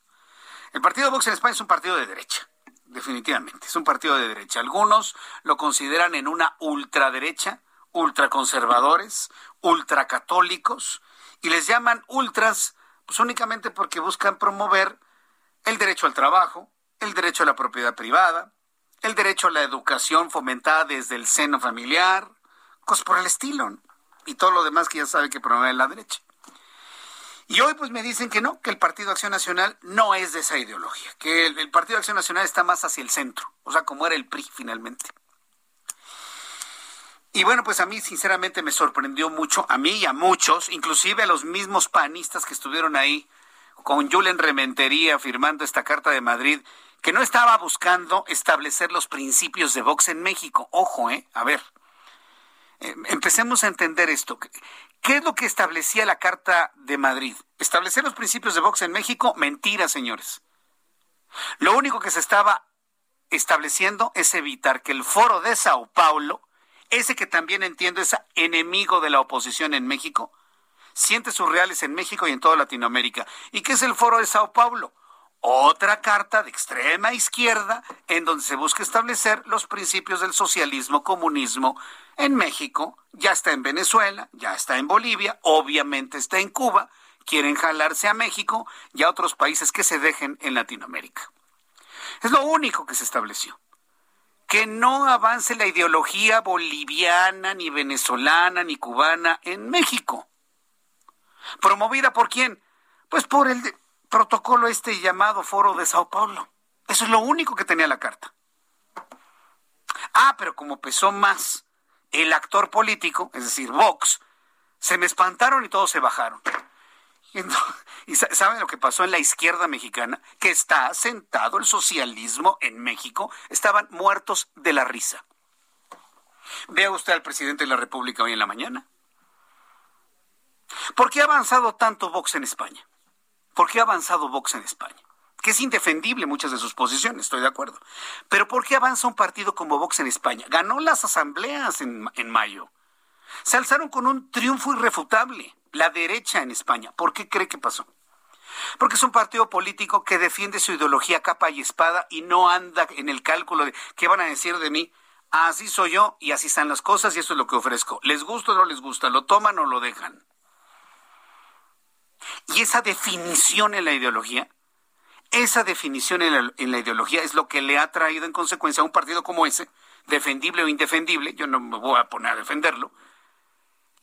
El partido Vox en España es un partido de derecha definitivamente. Es un partido de derecha. Algunos lo consideran en una ultraderecha, ultraconservadores, ultracatólicos, y les llaman ultras pues únicamente porque buscan promover el derecho al trabajo, el derecho a la propiedad privada, el derecho a la educación fomentada desde el seno familiar, cosas por el estilo, y todo lo demás que ya sabe que promueve la derecha. Y hoy pues me dicen que no, que el Partido Acción Nacional no es de esa ideología, que el, Partido Acción Nacional está más hacia el centro, o sea, como era el PRI finalmente. Y bueno, pues a mí sinceramente me sorprendió mucho, a mí y a muchos, inclusive a los mismos panistas que estuvieron ahí con Julen Rementería firmando esta Carta de Madrid, que no estaba buscando establecer los principios de Vox en México. Ojo, ¿eh? A ver, eh, empecemos a entender esto. ¿Qué es lo que establecía la Carta de Madrid? ¿Establecer los principios de Vox en México? Mentira, señores. Lo único que se estaba estableciendo es evitar que el foro de Sao Paulo, ese que también entiendo es enemigo de la oposición en México, siente sus reales en México y en toda Latinoamérica. ¿Y qué es el foro de Sao Paulo? Otra carta de extrema izquierda en donde se busca establecer los principios del socialismo, comunismo, en México, ya está en Venezuela, ya está en Bolivia, obviamente está en Cuba, quieren jalarse a México y a otros países que se dejen en Latinoamérica. Es lo único que se estableció. Que no avance la ideología boliviana, ni venezolana, ni cubana en México. ¿Promovida por quién? Pues por el protocolo este llamado Foro de Sao Paulo. Eso es lo único que tenía la carta. Ah, pero como pesó más el actor político, es decir, Vox, se me espantaron y todos se bajaron. ¿Y saben lo que pasó en la izquierda mexicana? Que está sentado el socialismo en México. Estaban muertos de la risa. Vea usted al presidente de la República hoy en la mañana. ¿Por qué ha avanzado tanto Vox en España? ¿Por qué ha avanzado Vox en España? Que es indefendible muchas de sus posiciones, estoy de acuerdo. Pero ¿por qué avanza un partido como Vox en España? Ganó las asambleas en, en mayo. Se alzaron con un triunfo irrefutable. La derecha en España. ¿Por qué cree que pasó? Porque es un partido político que defiende su ideología capa y espada y no anda en el cálculo de qué van a decir de mí. Así soy yo y así están las cosas y eso es lo que ofrezco. ¿Les gusta o no les gusta? ¿Lo toman o lo dejan? Y esa definición en la ideología, esa definición en la, ideología es lo que le ha traído en consecuencia a un partido como ese, defendible o indefendible, yo no me voy a poner a defenderlo,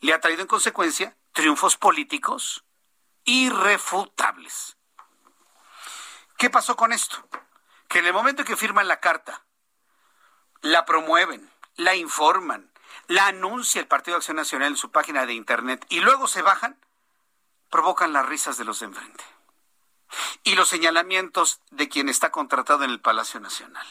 le ha traído en consecuencia triunfos políticos irrefutables. ¿Qué pasó con esto? Que en el momento en que firman la carta, la promueven, la informan, la anuncia el Partido de Acción Nacional en su página de internet y luego se bajan, provocan las risas de los de enfrente y los señalamientos de quien está contratado en el Palacio Nacional.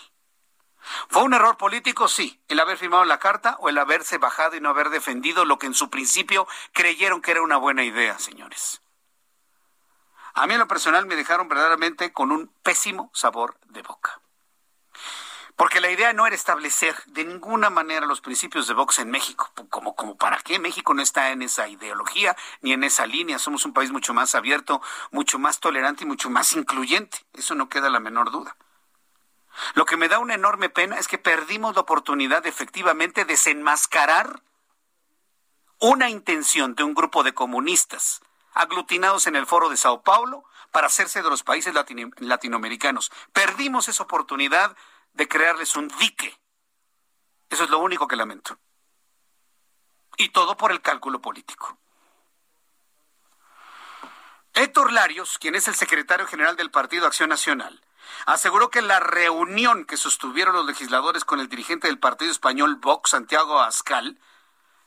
¿Fue un error político? Sí. El haber firmado la carta o el haberse bajado y no haber defendido lo que en su principio creyeron que era una buena idea, señores. A mí en lo personal me dejaron verdaderamente con un pésimo sabor de boca. Porque la idea no era establecer de ninguna manera los principios de Vox en México, como, como para qué México no está en esa ideología ni en esa línea. Somos un país mucho más abierto, mucho más tolerante y mucho más incluyente. Eso no queda la menor duda. Lo que me da una enorme pena es que perdimos la oportunidad de efectivamente desenmascarar una intención de un grupo de comunistas aglutinados en el foro de Sao Paulo para hacerse de los países latinoamericanos. Perdimos esa oportunidad de crearles un dique. Eso es lo único que lamento. Y todo por el cálculo político. Héctor Larios, quien es el secretario general del Partido Acción Nacional, aseguró que la reunión que sostuvieron los legisladores con el dirigente del partido español Vox, Santiago Ascal,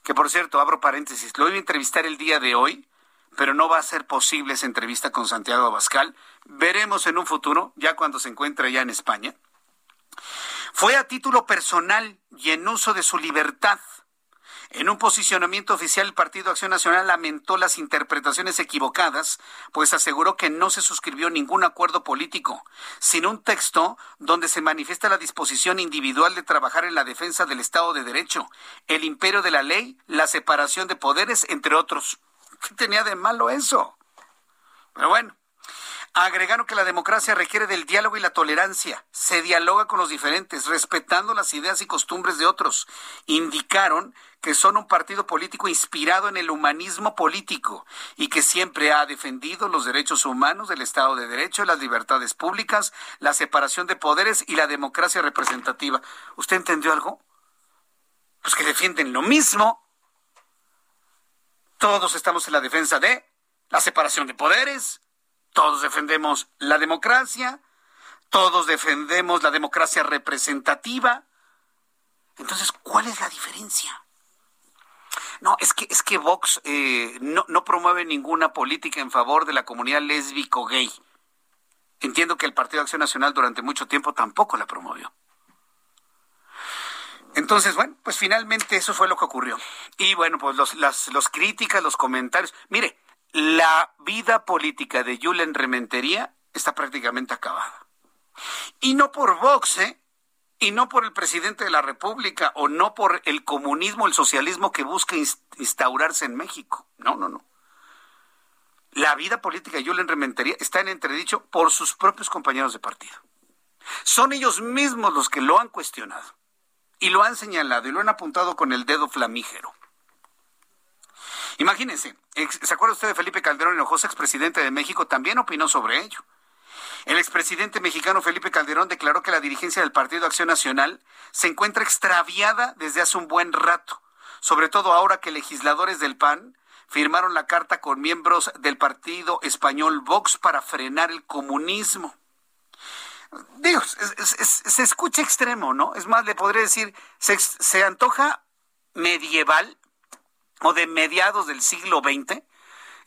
que por cierto, abro paréntesis, lo iba a entrevistar el día de hoy, pero no va a ser posible esa entrevista con Santiago Abascal. Veremos en un futuro, ya cuando se encuentre ya en España. Fue a título personal y en uso de su libertad. En un posicionamiento oficial, el Partido Acción Nacional lamentó las interpretaciones equivocadas, pues aseguró que no se suscribió ningún acuerdo político, sino un texto donde se manifiesta la disposición individual de trabajar en la defensa del Estado de Derecho, el imperio de la ley, la separación de poderes, entre otros. ¿Qué tenía de malo eso? Pero bueno, Agregaron que la democracia requiere del diálogo y la tolerancia. Se dialoga con los diferentes, respetando las ideas y costumbres de otros. Indicaron que son un partido político inspirado en el humanismo político y que siempre ha defendido los derechos humanos, del Estado de Derecho, las libertades públicas, la separación de poderes y la democracia representativa. ¿Usted entendió algo? Pues que defienden lo mismo. Todos estamos en la defensa de la separación de poderes, todos defendemos la democracia, todos defendemos la democracia representativa. Entonces, ¿cuál es la diferencia? No, es que, es que Vox eh, no, promueve ninguna política en favor de la comunidad lésbico-gay. Entiendo que el Partido de Acción Nacional durante mucho tiempo tampoco la promovió. Entonces, bueno, pues finalmente eso fue lo que ocurrió. Y bueno, pues las críticas, los comentarios. Mire, la vida política de Julen Rementería está prácticamente acabada. Y no por Vox, ¿eh? Y no por el presidente de la República o no por el comunismo, el socialismo que busca instaurarse en México. No, no, no. La vida política de Julen Rementería está en entredicho por sus propios compañeros de partido. Son ellos mismos los que lo han cuestionado y lo han señalado y lo han apuntado con el dedo flamígero. Imagínense, ¿se acuerda usted de Felipe Calderón Hinojosa, expresidente de México? También opinó sobre ello. El expresidente mexicano Felipe Calderón declaró que la dirigencia del Partido Acción Nacional se encuentra extraviada desde hace un buen rato, sobre todo ahora que legisladores del PAN firmaron la carta con miembros del partido español Vox para frenar el comunismo. Digo, se escucha extremo, ¿no? Es más, le podría decir, se antoja medieval o de mediados del siglo XX,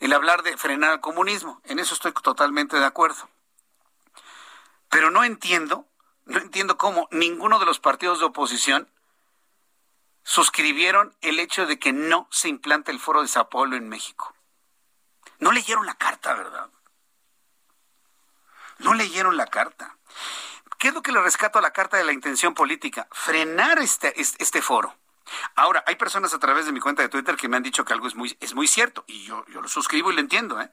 el hablar de frenar al comunismo. En eso estoy totalmente de acuerdo. Pero no entiendo, no entiendo cómo ninguno de los partidos de oposición suscribieron el hecho de que no se implante el foro de Sao en México. No leyeron la carta, ¿verdad? No leyeron la carta. ¿Qué es lo que le rescato a la carta de la intención política? Frenar este, este, este, foro. Ahora, hay personas a través de mi cuenta de Twitter que me han dicho que algo es muy, es muy cierto, y yo, yo lo suscribo y lo entiendo, ¿eh?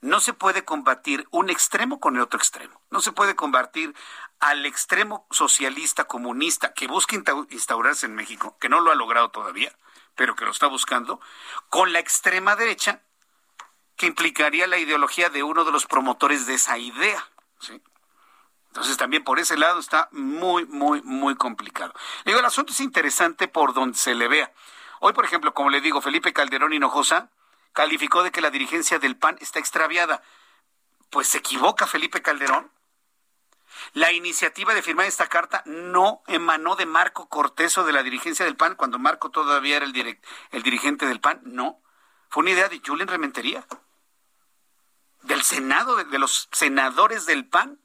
No se puede combatir un extremo con el otro extremo. No se puede combatir al extremo socialista comunista que busca instaurarse en México, que no lo ha logrado todavía, pero que lo está buscando, con la extrema derecha que implicaría la ideología de uno de los promotores de esa idea. Entonces también por ese lado está muy, muy, muy complicado. digo, el asunto es interesante por donde se le vea. Hoy, por ejemplo, como le digo, Felipe Calderón Hinojosa calificó de que la dirigencia del PAN está extraviada. Pues se equivoca Felipe Calderón. La iniciativa de firmar esta carta no emanó de Marco Cortés o de la dirigencia del PAN, cuando Marco todavía era el, el dirigente del PAN. No. Fue una idea de Julián Rementería. Del Senado, de los senadores del PAN.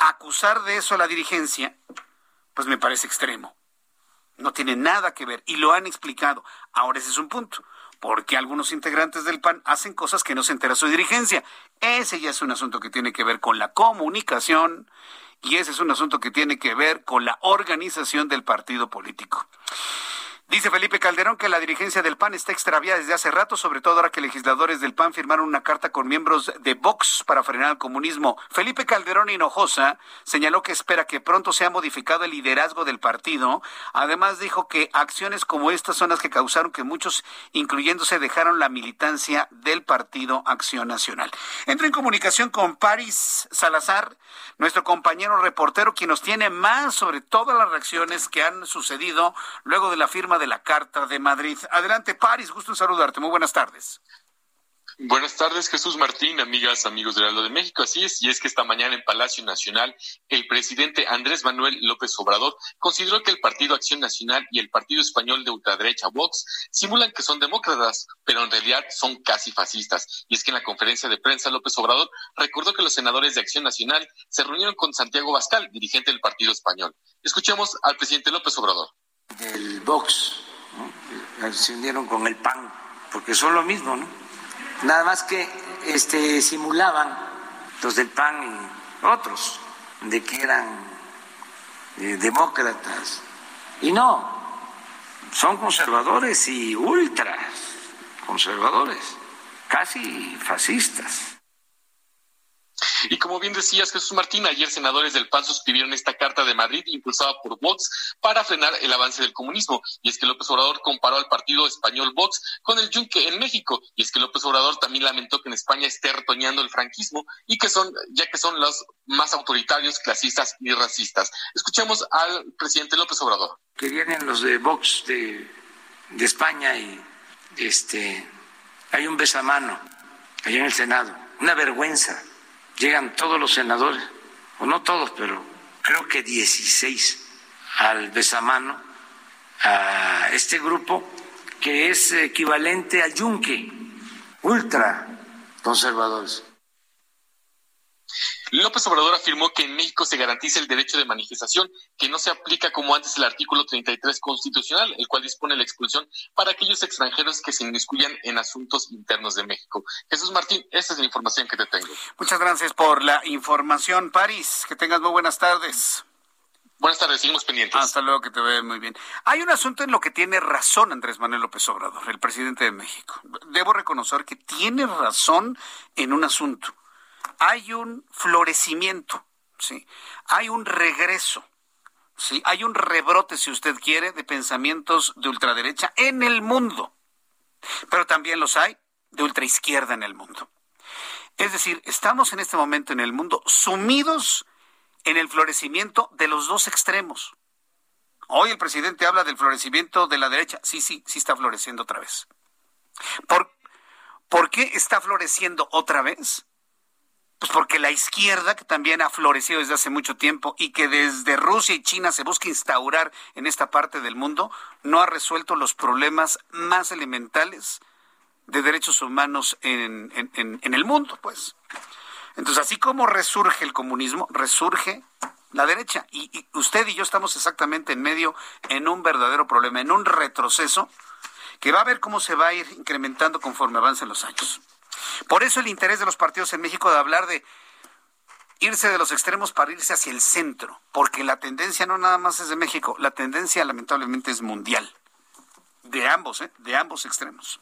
Acusar de eso a la dirigencia, pues me parece extremo. No tiene nada que ver. Y lo han explicado. Ahora ese es un punto porque algunos integrantes del PAN hacen cosas que no se entera su dirigencia. Ese ya es un asunto que tiene que ver con la comunicación y ese es un asunto que tiene que ver con la organización del partido político. Dice Felipe Calderón que la dirigencia del PAN está extraviada desde hace rato, sobre todo ahora que legisladores del PAN firmaron una carta con miembros de Vox para frenar el comunismo. Felipe Calderón Hinojosa señaló que espera que pronto sea modificado el liderazgo del partido. Además dijo que acciones como estas son las que causaron que muchos, incluyéndose, dejaron la militancia del Partido Acción Nacional. Entra en comunicación con Paris Salazar, nuestro compañero reportero, quien nos tiene más sobre todas las reacciones que han sucedido luego de la firma de la Carta de Madrid. Adelante, Paris, gusto en saludarte. Muy buenas tardes. Buenas tardes, Jesús Martín, amigas, amigos del Aldo de México. Así es, y es que esta mañana en Palacio Nacional, el presidente Andrés Manuel López Obrador consideró que el Partido Acción Nacional y el Partido Español de ultraderecha Vox simulan que son demócratas, pero en realidad son casi fascistas. Y es que en la conferencia de prensa López Obrador recordó que los senadores de Acción Nacional se reunieron con Santiago Bascal, dirigente del Partido Español. Escuchemos al presidente López Obrador del Vox, se unieron con el PAN, porque son lo mismo, ¿no? Nada más que este, simulaban los del PAN y otros de que eran eh, demócratas. Y no, son conservadores y ultras conservadores, casi fascistas. Y como bien decías, Jesús Martín, ayer senadores del PAN suscribieron esta Carta de Madrid impulsada por Vox para frenar el avance del comunismo. Y es que López Obrador comparó al partido español Vox con el Yunque en México. Y es que López Obrador también lamentó que en España esté retoñando el franquismo y que son, ya que son los más autoritarios, clasistas y racistas. Escuchemos al presidente López Obrador. Que vienen los de Vox de, de España y este hay un besamano allá en el Senado. Una vergüenza llegan todos los senadores, o no todos, pero creo que 16 al besamano, a este grupo que es equivalente al yunque, ultra conservadores. López Obrador afirmó que en México se garantiza el derecho de manifestación, que no se aplica como antes el artículo 33 constitucional, el cual dispone la expulsión para aquellos extranjeros que se inmiscuyan en asuntos internos de México. Jesús Martín, esta es la información que te tengo. Muchas gracias por la información, París. Que tengas muy buenas tardes. Buenas tardes, seguimos pendientes. Hasta luego, que te vea muy bien. Hay un asunto en lo que tiene razón Andrés Manuel López Obrador, el presidente de México. Debo reconocer que tiene razón en un asunto hay un florecimiento, ¿sí? hay un regreso, ¿sí? hay un rebrote, si usted quiere, de pensamientos de ultraderecha en el mundo, pero también los hay de ultraizquierda en el mundo. Es decir, estamos en este momento en el mundo sumidos en el florecimiento de los dos extremos. Hoy el presidente habla del florecimiento de la derecha. Sí, sí, sí está floreciendo otra vez. ¿Por, ¿por qué está floreciendo otra vez? Pues porque la izquierda, que también ha florecido desde hace mucho tiempo y que desde Rusia y China se busca instaurar en esta parte del mundo, no ha resuelto los problemas más elementales de derechos humanos en, en el mundo, pues. Entonces, así como resurge el comunismo, resurge la derecha. Y, usted y yo estamos exactamente en medio en un verdadero problema, en un retroceso que va a ver cómo se va a ir incrementando conforme avancen los años. Por eso el interés de los partidos en México de hablar de irse de los extremos para irse hacia el centro, porque la tendencia no nada más es de México, la tendencia lamentablemente es mundial. De ambos, ¿eh? De ambos extremos.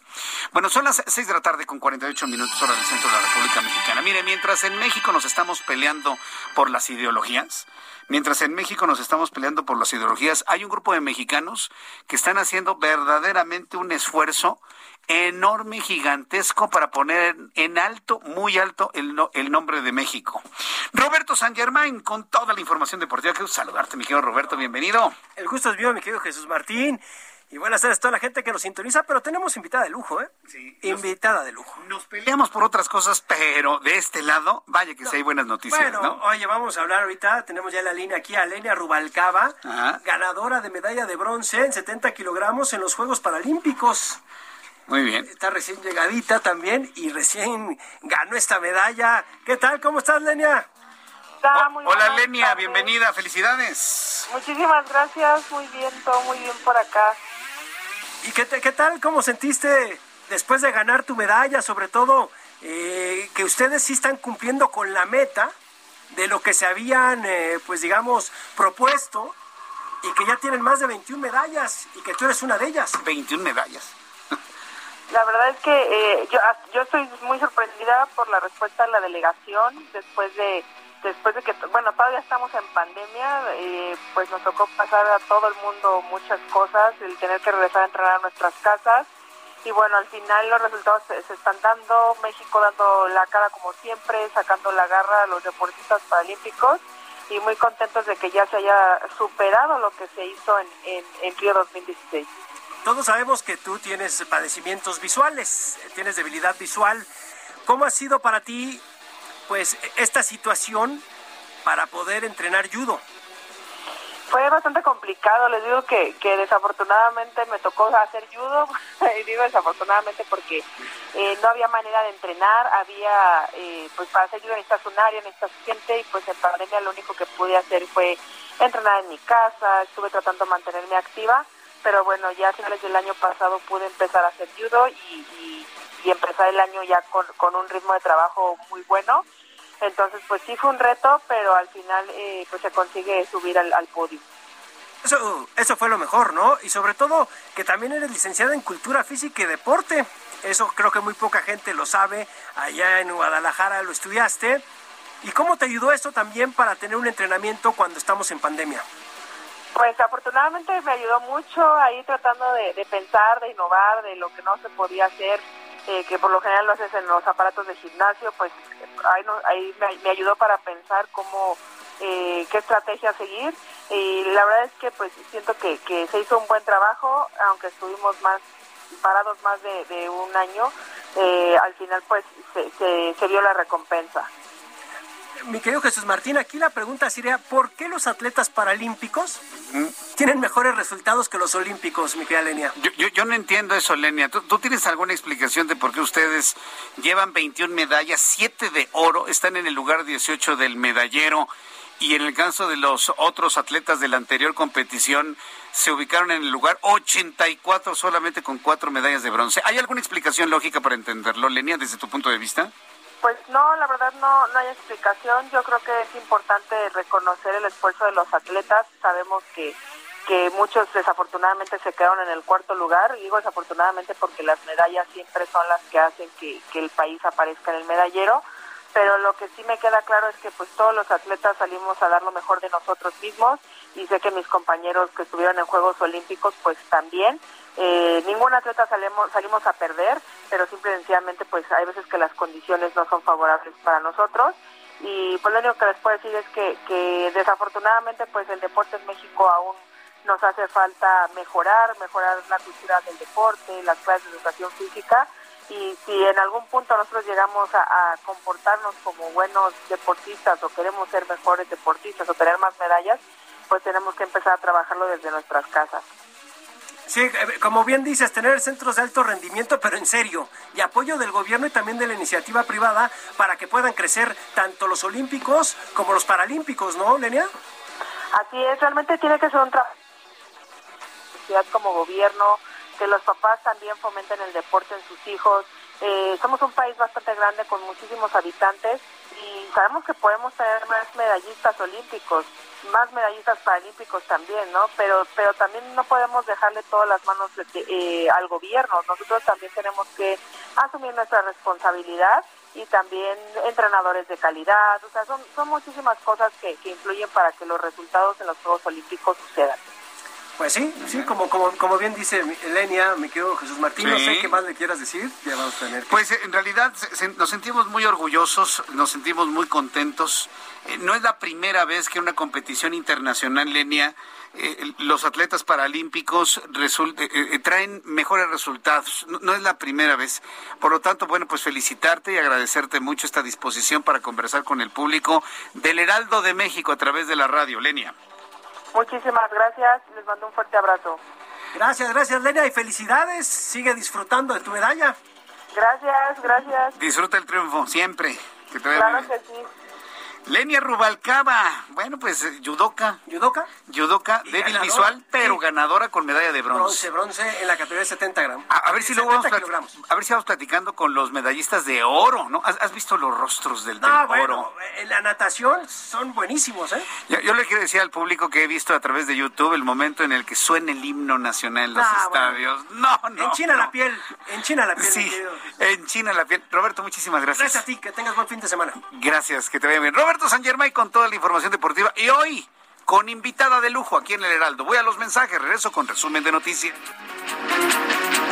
Bueno, son las seis de la tarde con 48 minutos hora del centro de la República Mexicana. Mire, mientras en México nos estamos peleando por las ideologías, mientras en México nos estamos peleando por las ideologías, hay un grupo de mexicanos que están haciendo verdaderamente un esfuerzo enorme, gigantesco, para poner en alto, muy alto, el, el nombre de México. Roberto San Germain, con toda la información deportiva. Quiero saludarte, mi querido Roberto, bienvenido. El gusto es mío, mi querido Jesús Martín. Y buenas tardes a toda la gente que nos sintoniza, pero tenemos invitada de lujo, ¿eh? Sí. Invitada de lujo. Nos peleamos por otras cosas, pero de este lado, vaya que sí hay buenas noticias, bueno, ¿no? oye, vamos a hablar ahorita, tenemos ya la línea aquí a Lenia Rubalcaba, ganadora de medalla de bronce en 70 kilogramos en los Juegos Paralímpicos. Muy bien. Está recién llegadita también y recién ganó esta medalla. ¿Qué tal? ¿Cómo estás, Lenia? Hola, Lenia, bienvenida, felicidades. Muchísimas gracias, muy bien, todo muy bien por acá. ¿Y qué, qué tal? ¿Cómo sentiste después de ganar tu medalla? Sobre todo eh, que ustedes sí están cumpliendo con la meta de lo que se habían, eh, pues digamos, propuesto y que ya tienen más de 21 medallas y que tú eres una de ellas. 21 medallas. La verdad es que eh, yo, yo estoy muy sorprendida por la respuesta de la delegación después de después de que, bueno, todavía estamos en pandemia, eh, pues nos tocó pasar a todo el mundo muchas cosas, el tener que regresar a entrenar a nuestras casas. Y bueno, al final los resultados se, están dando, México dando la cara como siempre, sacando la garra a los deportistas paralímpicos y muy contentos de que ya se haya superado lo que se hizo en, en, en Río 2016. Todos sabemos que tú tienes padecimientos visuales, tienes debilidad visual. ¿Cómo ha sido para ti pues esta situación para poder entrenar judo? Fue bastante complicado, les digo que, que desafortunadamente me tocó hacer judo, y digo desafortunadamente porque eh, no había manera de entrenar, había, eh, pues para hacer judo necesitas un área, necesitas gente. Y pues en pandemia lo único que pude hacer fue entrenar en mi casa, estuve tratando de mantenerme activa, pero bueno, ya a finales del año pasado pude empezar a hacer judo y, y, empezar el año ya con, con un ritmo de trabajo muy bueno entonces, pues sí fue un reto, pero al final eh, pues se consigue subir al, podio. Eso, eso fue lo mejor, ¿no? Y sobre todo que también eres licenciada en Cultura Física y Deporte. Eso creo que muy poca gente lo sabe. Allá en Guadalajara lo estudiaste. ¿Y cómo te ayudó eso también para tener un entrenamiento cuando estamos en pandemia? Pues afortunadamente me ayudó mucho ahí tratando de, pensar, de innovar, de lo que no se podía hacer eh, que por lo general lo haces en los aparatos de gimnasio, pues ahí, ahí me, ayudó para pensar cómo, eh, qué estrategia seguir. Y la verdad es que pues siento que, que se hizo un buen trabajo, aunque estuvimos más parados más de, un año, eh, al final pues se, se, se vio la recompensa mi querido Jesús Martín, aquí la pregunta sería, ¿por qué los atletas paralímpicos tienen mejores resultados que los olímpicos, mi querida Lenia? Yo, yo, no entiendo eso, Lenia. ¿Tú, tienes alguna explicación de por qué ustedes llevan 21 medallas, 7 de oro, están en el lugar 18 del medallero? Y en el caso de los otros atletas de la anterior competición, se ubicaron en el lugar 84 solamente con cuatro medallas de bronce. ¿Hay alguna explicación lógica para entenderlo, Lenia, desde tu punto de vista? Pues no, la verdad no, no hay explicación. Yo creo que es importante reconocer el esfuerzo de los atletas. Sabemos que, que muchos desafortunadamente se quedaron en el cuarto lugar. Digo desafortunadamente porque las medallas siempre son las que hacen que, que el país aparezca en el medallero. Pero lo que sí me queda claro es que pues todos los atletas salimos a dar lo mejor de nosotros mismos y sé que mis compañeros que estuvieron en Juegos Olímpicos pues también eh, ningún atleta salimos, salimos a perder, pero simple sencillamente pues hay veces que las condiciones no son favorables para nosotros y pues lo único que les puedo decir es que, que desafortunadamente pues el deporte en México aún nos hace falta mejorar, mejorar la cultura del deporte, las clases de educación física y si en algún punto nosotros llegamos a, comportarnos como buenos deportistas o queremos ser mejores deportistas o tener más medallas, pues tenemos que empezar a trabajarlo desde nuestras casas. Sí, eh, como bien dices, tener centros de alto rendimiento, pero en serio, y apoyo del gobierno y también de la iniciativa privada para que puedan crecer tanto los olímpicos como los paralímpicos, ¿no, Lenia? Así es, realmente tiene que ser un trabajo como gobierno, que los papás también fomenten el deporte en sus hijos. Eh, somos un país bastante grande con muchísimos habitantes y sabemos que podemos tener más medallistas olímpicos, más medallistas paralímpicos también, ¿no? Pero pero también no podemos dejarle todas las manos eh, al gobierno. Nosotros también tenemos que asumir nuestra responsabilidad y también entrenadores de calidad. O sea, son, son muchísimas cosas que, que influyen para que los resultados en los Juegos Olímpicos sucedan. Pues sí, sí, como, como, como bien dice Elenia, me quedo Jesús Martín, no sé qué más le quieras decir, ya vamos a tener. Pues en realidad nos sentimos muy orgullosos, nos sentimos muy contentos. Eh, no es la primera vez que una competición internacional, Lenia, eh, los atletas paralímpicos eh, traen mejores resultados. No, no, es la primera vez. Por lo tanto, bueno, pues felicitarte y agradecerte mucho esta disposición para conversar con el público del Heraldo de México a través de la radio, Lenia. Muchísimas gracias, les mando un fuerte abrazo. Gracias, gracias Lenia y felicidades. Sigue disfrutando de tu medalla. Gracias, gracias. Disfruta el triunfo siempre. Que te claro que sí. Lenia Rubalcaba, bueno, pues yudoka. ¿Yudoka? Yudoka, débil visual, pero ganadora con medalla de bronce. Bronce, bronce en la categoría de 70 gramos. A, ver si luego vamos, a ver si vamos platicando con los medallistas de oro, ¿no? ¿Has, visto los rostros del, no, bueno, En la natación son buenísimos, ¿eh? Yo, le quiero decir al público que he visto a través de YouTube el momento en el que suena el himno nacional en los estadios. No, no. En China la piel, en China la piel. Sí, en China la piel. Roberto, muchísimas gracias. Gracias a ti, que tengas buen fin de semana. Gracias, que te vaya bien. Roberto San Germán con toda la información deportiva. Y hoy, con invitada de lujo aquí en el Heraldo. Voy a los mensajes, regreso con resumen de noticias.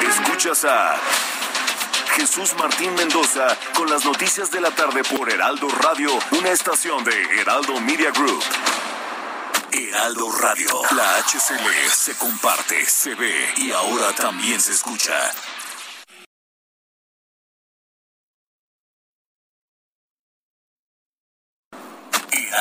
Escuchas a Jesús Martín Mendoza con las noticias de la tarde por Heraldo Radio, una estación de Heraldo Media Group. Heraldo Radio, la HCL se comparte, se ve y ahora también se escucha.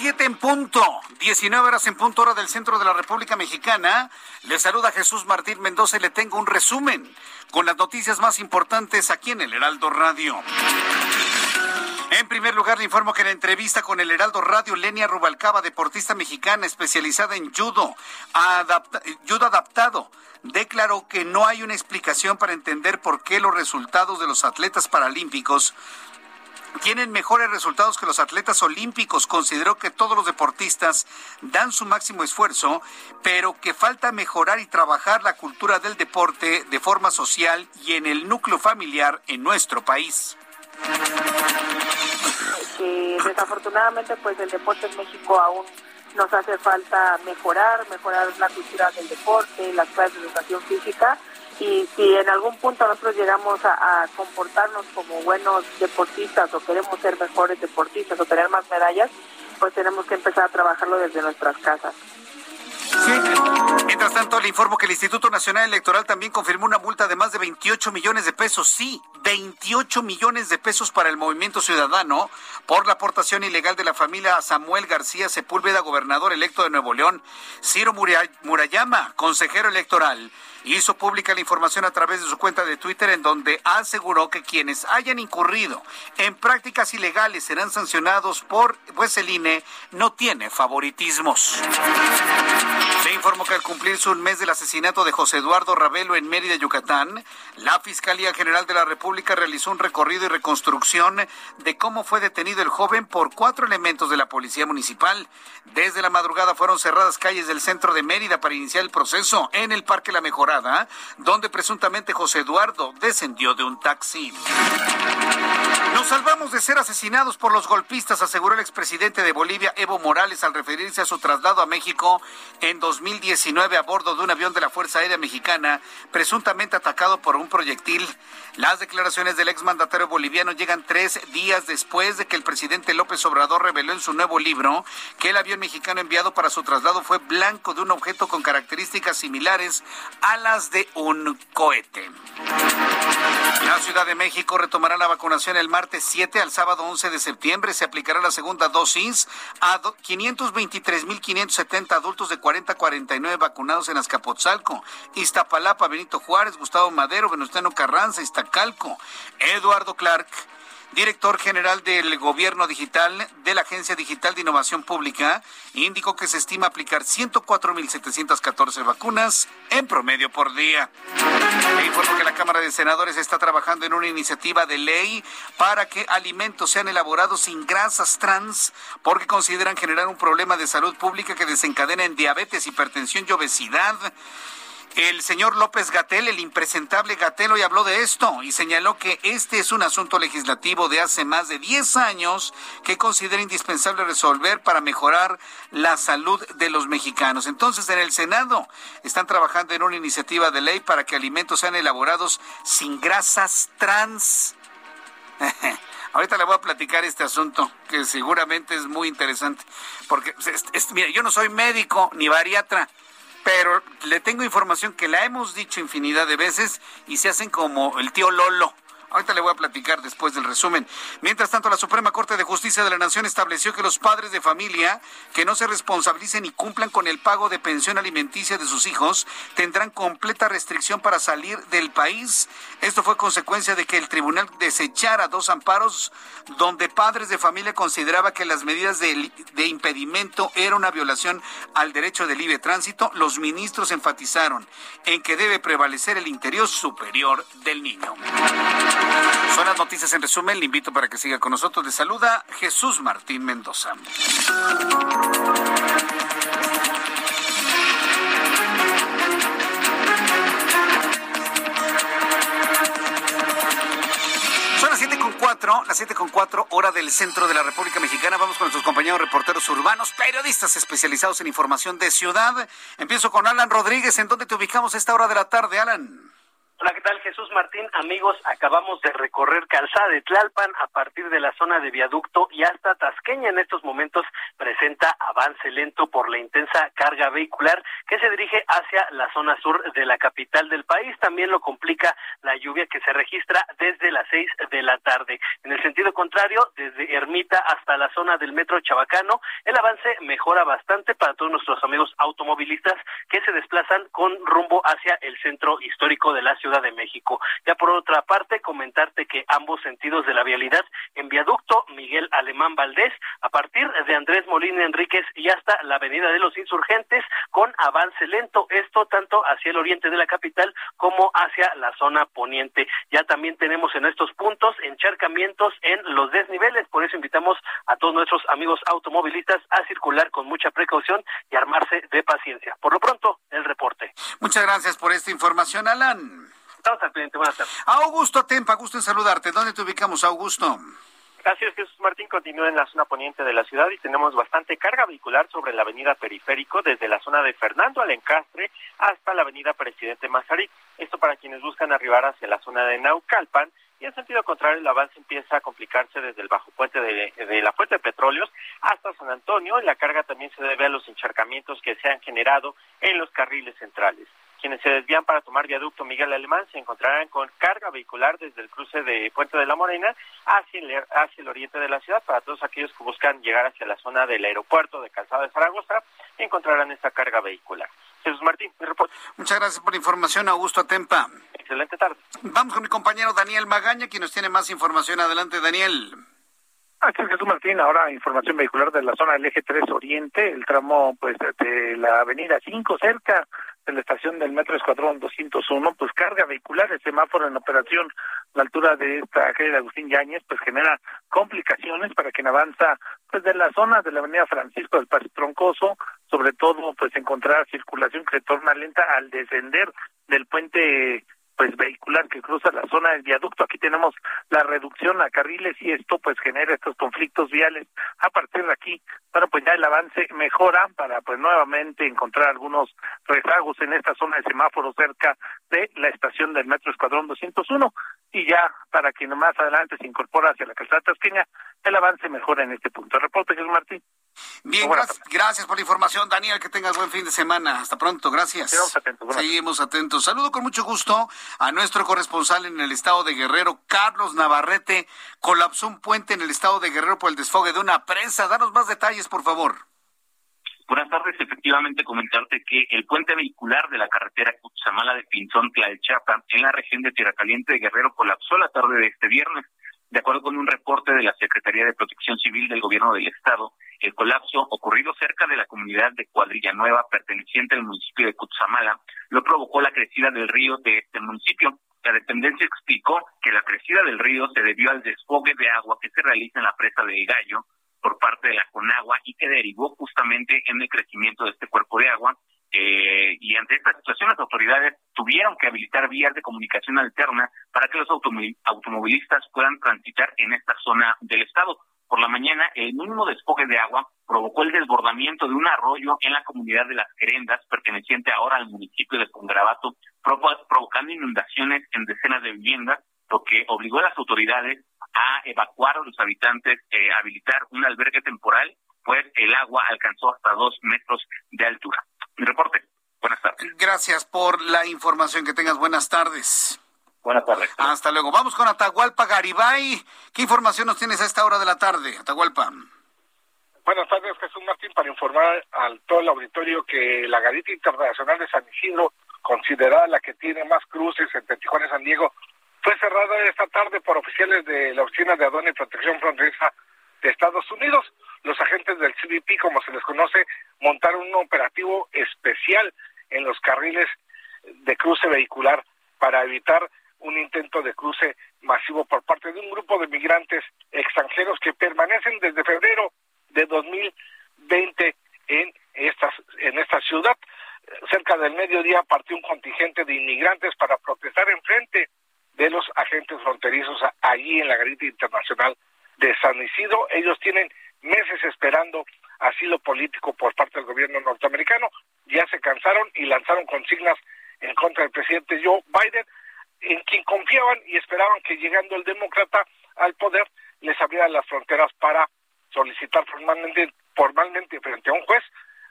7 en punto, 19 horas en punto hora del centro de la República Mexicana. Le saluda Jesús Martín Mendoza y le tengo un resumen con las noticias más importantes aquí en el Heraldo Radio. En primer lugar, le informo que en la entrevista con el Heraldo Radio, Lenia Rubalcaba, deportista mexicana especializada en judo, judo adaptado, declaró que no hay una explicación para entender por qué los resultados de los atletas paralímpicos tienen mejores resultados que los atletas olímpicos. Consideró que todos los deportistas dan su máximo esfuerzo, pero que falta mejorar y trabajar la cultura del deporte de forma social y en el núcleo familiar en nuestro país. desafortunadamente pues el deporte en México aún nos hace falta mejorar, mejorar la cultura del deporte, las clases de educación física y si en algún punto nosotros llegamos a, comportarnos como buenos deportistas o queremos ser mejores deportistas o tener más medallas, pues tenemos que empezar a trabajarlo desde nuestras casas. Sí. Mientras tanto, le informo que el Instituto Nacional Electoral también confirmó una multa de más de 28 millones de pesos. Sí, 28 millones de pesos para el movimiento ciudadano por la aportación ilegal de la familia Samuel García Sepúlveda, gobernador electo de Nuevo León. Ciro Murayama, consejero electoral hizo pública la información a través de su cuenta de Twitter en donde aseguró que quienes hayan incurrido en prácticas ilegales serán sancionados por, pues el INE no tiene favoritismos. Se informó que al cumplirse un mes del asesinato de José Eduardo Ravelo en Mérida, Yucatán, la Fiscalía General de la República realizó un recorrido y reconstrucción de cómo fue detenido el joven por cuatro elementos de la Policía Municipal. Desde la madrugada fueron cerradas calles del centro de Mérida para iniciar el proceso en el Parque La Mejora donde presuntamente José Eduardo descendió de un taxi. Nos salvamos de ser asesinados por los golpistas, aseguró el expresidente de Bolivia, Evo Morales, al referirse a su traslado a México en 2019 a bordo de un avión de la Fuerza Aérea Mexicana, presuntamente atacado por un proyectil. Las declaraciones del exmandatario boliviano llegan tres días después de que el presidente López Obrador reveló en su nuevo libro que el avión mexicano enviado para su traslado fue blanco de un objeto con características similares a las de un cohete. La Ciudad de México retomará la vacunación el martes 7 al sábado 11 de septiembre. Se aplicará la segunda dosis a 523.570 adultos de 40 a 49 vacunados en Azcapotzalco, Iztapalapa, Benito Juárez, Gustavo Madero, Venustiano Carranza, Iztacalco, Eduardo Clark director general del Gobierno Digital de la Agencia Digital de Innovación Pública, indicó que se estima aplicar 104.714 vacunas en promedio por día. E informó que la Cámara de Senadores está trabajando en una iniciativa de ley para que alimentos sean elaborados sin grasas trans, porque consideran generar un problema de salud pública que desencadena en diabetes, hipertensión y obesidad. El señor López Gatel, el impresentable Gatel, hoy habló de esto y señaló que este es un asunto legislativo de hace más de 10 años que considera indispensable resolver para mejorar la salud de los mexicanos. Entonces, en el Senado están trabajando en una iniciativa de ley para que alimentos sean elaborados sin grasas trans. Ahorita le voy a platicar este asunto que seguramente es muy interesante, porque yo no soy médico ni bariatra, pero le tengo información que la hemos dicho infinidad de veces y se hacen como el tío Lolo. Ahorita le voy a platicar después del resumen. Mientras tanto, la Suprema Corte de Justicia de la Nación estableció que los padres de familia que no se responsabilicen y cumplan con el pago de pensión alimenticia de sus hijos tendrán completa restricción para salir del país. Esto fue consecuencia de que el tribunal desechara dos amparos donde padres de familia consideraba que las medidas de, impedimento era una violación al derecho de libre tránsito. Los ministros enfatizaron en que debe prevalecer el interior superior del niño. Son las noticias en resumen. Le invito para que siga con nosotros. Le saluda Jesús Martín Mendoza. Son las siete con cuatro, las siete con cuatro, hora del centro de la República Mexicana. Vamos con nuestros compañeros reporteros urbanos, periodistas especializados en información de ciudad. Empiezo con Alan Rodríguez. ¿En dónde te ubicamos a esta hora de la tarde, Alan? Hola, ¿qué tal? Jesús Martín, amigos, acabamos de recorrer Calzada de Tlalpan a partir de la zona de viaducto y hasta Tasqueña en estos momentos presenta avance lento por la intensa carga vehicular que se dirige hacia la zona sur de la capital del país. También lo complica la lluvia que se registra desde las seis de la tarde. En el sentido contrario, desde Ermita hasta la zona del metro Chabacano, el avance mejora bastante para todos nuestros amigos automovilistas que se desplazan con rumbo hacia el centro histórico de la ciudad de México. Ya por otra parte, comentarte que ambos sentidos de la vialidad en viaducto Miguel Alemán Valdés, a partir de Andrés Molina Enríquez y hasta la Avenida de los Insurgentes, con avance lento, esto tanto hacia el oriente de la capital como hacia la zona poniente. Ya también tenemos en estos puntos encharcamientos en los desniveles, por eso invitamos a todos nuestros amigos automovilistas a circular con mucha precaución y armarse de paciencia. Por lo pronto, el reporte. Muchas gracias por esta información, Alan. Estamos al cliente. Buenas tardes. Augusto Tempa, gusto en saludarte. ¿Dónde te ubicamos, Augusto? Gracias, Jesús Martín. Continúa en la zona poniente de la ciudad y tenemos bastante carga vehicular sobre la avenida Periférico, desde la zona de Fernando Alencastre hasta la avenida Presidente Mazarik. Esto para quienes buscan arribar hacia la zona de Naucalpan. Y en sentido contrario, el avance empieza a complicarse desde el bajo puente de, de la fuente de petróleos hasta San Antonio. Y la carga también se debe a los encharcamientos que se han generado en los carriles centrales. Quienes se desvían para tomar viaducto Miguel Alemán se encontrarán con carga vehicular desde el cruce de Puente de la Morena hacia el, hacia el oriente de la ciudad. Para todos aquellos que buscan llegar hacia la zona del aeropuerto de Calzada de Zaragoza, encontrarán esta carga vehicular. Jesús Martín, mi reporte. Muchas gracias por la información, Augusto Atempa. Excelente tarde. Vamos con mi compañero Daniel Magaña, quien nos tiene más información. Adelante, Daniel. Aquí es Jesús Martín, ahora información vehicular de la zona del eje 3 Oriente, el tramo pues de la avenida 5 cerca de la estación del metro Escuadrón 201, pues carga vehicular, el semáforo en operación a la altura de esta calle de Agustín Yáñez, pues genera complicaciones para quien avanza pues de la zona de la avenida Francisco del Paso Troncoso, sobre todo pues encontrar circulación que se torna lenta al descender del puente pues vehicular que cruza la zona del viaducto. Aquí tenemos la reducción a carriles y esto pues genera estos conflictos viales. A partir de aquí, bueno, pues ya el avance mejora para pues nuevamente encontrar algunos rezagos en esta zona de semáforo cerca de la estación del Metro Escuadrón 201 y ya para quien más adelante se incorpora hacia la calzada tasqueña, el avance mejora en este punto. Reporte, Jesús Martín. Bien, gracias, gracias, por la información, Daniel. Que tengas buen fin de semana. Hasta pronto, gracias. Seguimos atentos. Seguimos atentos. Saludo con mucho gusto a nuestro corresponsal en el estado de Guerrero, Carlos Navarrete. Colapsó un puente en el estado de Guerrero por el desfogue de una presa. Danos más detalles, por favor. Buenas tardes. Efectivamente, comentarte que el puente vehicular de la carretera Cutzamala de Pinzón Tlalchapa en la región de Tierra Caliente de Guerrero colapsó la tarde de este viernes. De acuerdo con un reporte de la Secretaría de Protección Civil del Gobierno del Estado, el colapso ocurrido cerca de la comunidad de Cuadrilla Nueva, perteneciente al municipio de Cutzamala, lo provocó la crecida del río de este municipio. La dependencia explicó que la crecida del río se debió al desfogue de agua que se realiza en la presa de Gallo por parte de la Conagua y que derivó justamente en el crecimiento de este cuerpo de agua. Eh, y ante esta situación las autoridades tuvieron que habilitar vías de comunicación alterna para que los automovilistas puedan transitar en esta zona del estado. Por la mañana, el mínimo desfogue de agua provocó el desbordamiento de un arroyo en la comunidad de Las Querendas, perteneciente ahora al municipio de Congravato, provocando inundaciones en decenas de viviendas, lo que obligó a las autoridades a evacuar a los habitantes, eh, habilitar un albergue temporal, pues el agua alcanzó hasta dos metros de altura. Mi reporte. Buenas tardes. Gracias por la información. Que tengas buenas tardes. Buenas tardes. Hasta luego. Vamos con Atahualpa Garibay. ¿Qué información nos tienes a esta hora de la tarde, Atahualpa? Buenas tardes, Jesús Martín, para informar al todo el auditorio que la Garita Internacional de San Isidro, considerada la que tiene más cruces entre Tijuana y San Diego, fue cerrada esta tarde por oficiales de la Oficina de Aduana y Protección Fronteriza de Estados Unidos. Los agentes del CBP, como se les conoce, montaron un operativo especial en los carriles de cruce vehicular para evitar un intento de cruce masivo por parte de un grupo de migrantes extranjeros que permanecen desde febrero de 2020 en esta, en esta ciudad. Cerca del mediodía partió un contingente de inmigrantes para protestar en frente de los agentes fronterizos allí en la garita internacional de San Isidro. Ellos tienen meses esperando asilo político por parte del gobierno norteamericano. Ya se cansaron y lanzaron consignas en contra del presidente Joe Biden, en quien confiaban y esperaban que llegando el demócrata al poder les abrieran las fronteras para solicitar formalmente, formalmente frente a un juez